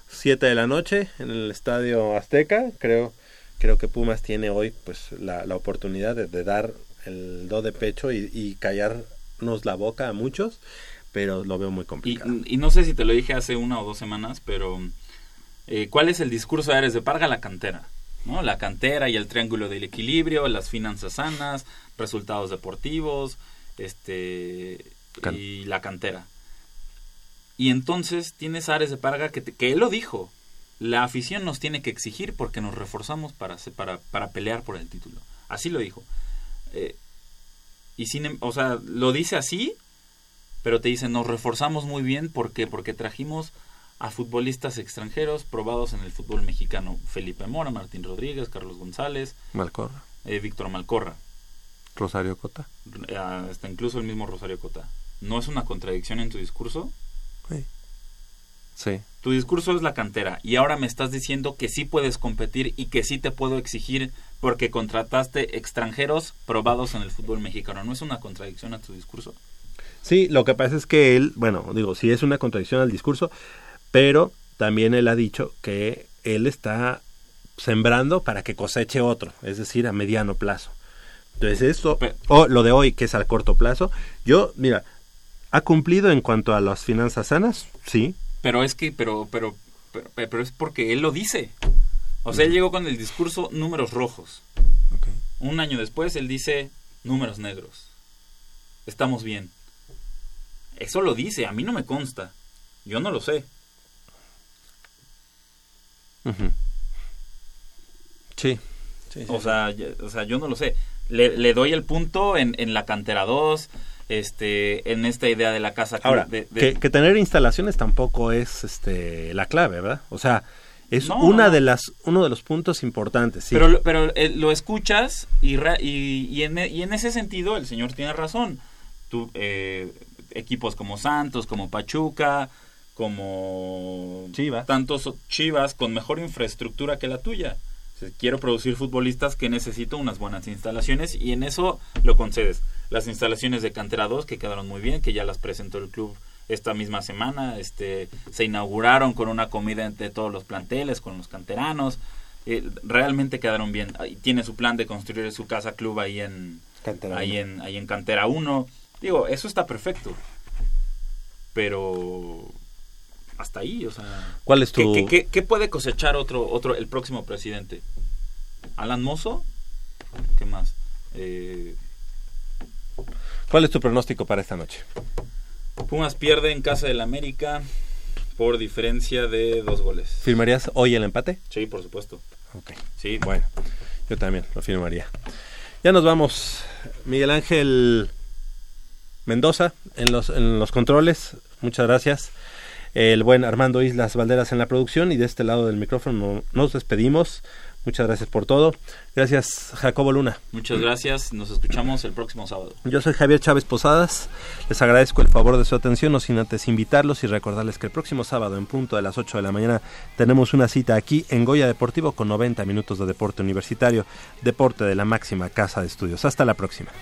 7 de la noche en el Estadio Azteca. Creo, creo que Pumas tiene hoy pues la, la oportunidad de, de dar el do de pecho y, y callarnos la boca a muchos, pero lo veo muy Y, complicado. y no sé si te lo dije hace una o dos semanas, pero eh, ¿cuál es el discurso de Ares de Parga? La cantera. ¿No? La cantera y el triángulo del equilibrio, las finanzas sanas, resultados deportivos, este Can- y la cantera. Y entonces tienes a Ares de Parga que, te- que él lo dijo. La afición nos tiene que exigir porque nos reforzamos para, para, para pelear por el título. Así lo dijo. Eh, y sin, em- o sea, lo dice así, pero te dicen, nos reforzamos muy bien porque porque trajimos a futbolistas extranjeros probados en el fútbol mexicano. Felipe Mora, Martín Rodríguez, Carlos González, Malcorra, eh, Víctor Malcorra, Rosario Cota. eh, hasta incluso el mismo Rosario Cota. ¿No es una contradicción en tu discurso? Sí. Sí. Tu discurso es la cantera y ahora me estás diciendo que sí puedes competir y que sí te puedo exigir porque contrataste extranjeros probados en el fútbol mexicano. ¿No es una contradicción a tu discurso? Sí, lo que pasa es que él, bueno, digo, sí es una contradicción al discurso, pero también él ha dicho que él está sembrando para que coseche otro, es decir, a mediano plazo. Entonces esto, o lo de hoy que es al corto plazo, yo, mira, ha cumplido en cuanto a las finanzas sanas, sí, Pero es que, pero, pero, pero, pero es porque él lo dice. O sea, él llegó con el discurso números rojos. Un año después él dice números negros. Estamos bien. Eso lo dice, a mí no me consta. Yo no lo sé. Sí, sí, sí, O sea, o sea yo no lo sé. Le, le doy el punto en, en la cantera 2, este, en esta idea de la casa Ahora, de- de- que, que tener instalaciones tampoco es este la clave, ¿verdad? O sea, es No, una no. de las uno de los puntos importantes, sí. Pero, lo- pero eh, lo escuchas y, y, y en, e- y en ese sentido el señor tiene razón. Tú, eh, equipos como Santos, como Pachuca, como Chivas. tantos Chivas con mejor infraestructura que la tuya. Quiero producir futbolistas que necesito unas buenas instalaciones y en eso lo concedes. Las instalaciones de Cantera 2 que quedaron muy bien, que ya las presentó el club esta misma semana, este se inauguraron con una comida entre todos los planteles, con los canteranos. Eh, realmente quedaron bien. Tiene su plan de construir su casa club ahí en Cantera ahí uno. en ahí en Cantera 1. Digo, eso está perfecto. Pero hasta ahí, o sea, ¿Cuál es ¿Qué, tu qué- qué- qué puede cosechar otro, otro, el próximo presidente? ¿Alan Mozo? ¿Qué más? Eh, cuál es tu pronóstico para esta noche? Pumas pierde en casa del América por diferencia de dos goles. ¿Firmarías hoy el empate? Sí, por supuesto. Ok. Sí, Bueno, yo también lo firmaría. Ya nos vamos. Miguel Ángel Mendoza en los, en los controles. Muchas gracias. El buen Armando Islas Valderas en la producción y de este lado del micrófono nos despedimos. Muchas gracias por todo. Gracias Jacobo Luna. muchas gracias. Nos escuchamos el próximo sábado. Yo soy Javier Chávez Posadas. Les agradezco el favor de su atención, no sin antes invitarlos y recordarles que el próximo sábado en punto de las 8 de la mañana tenemos una cita aquí en Goya Deportivo con 90 minutos de deporte universitario, deporte de la máxima casa de estudios. Hasta la próxima.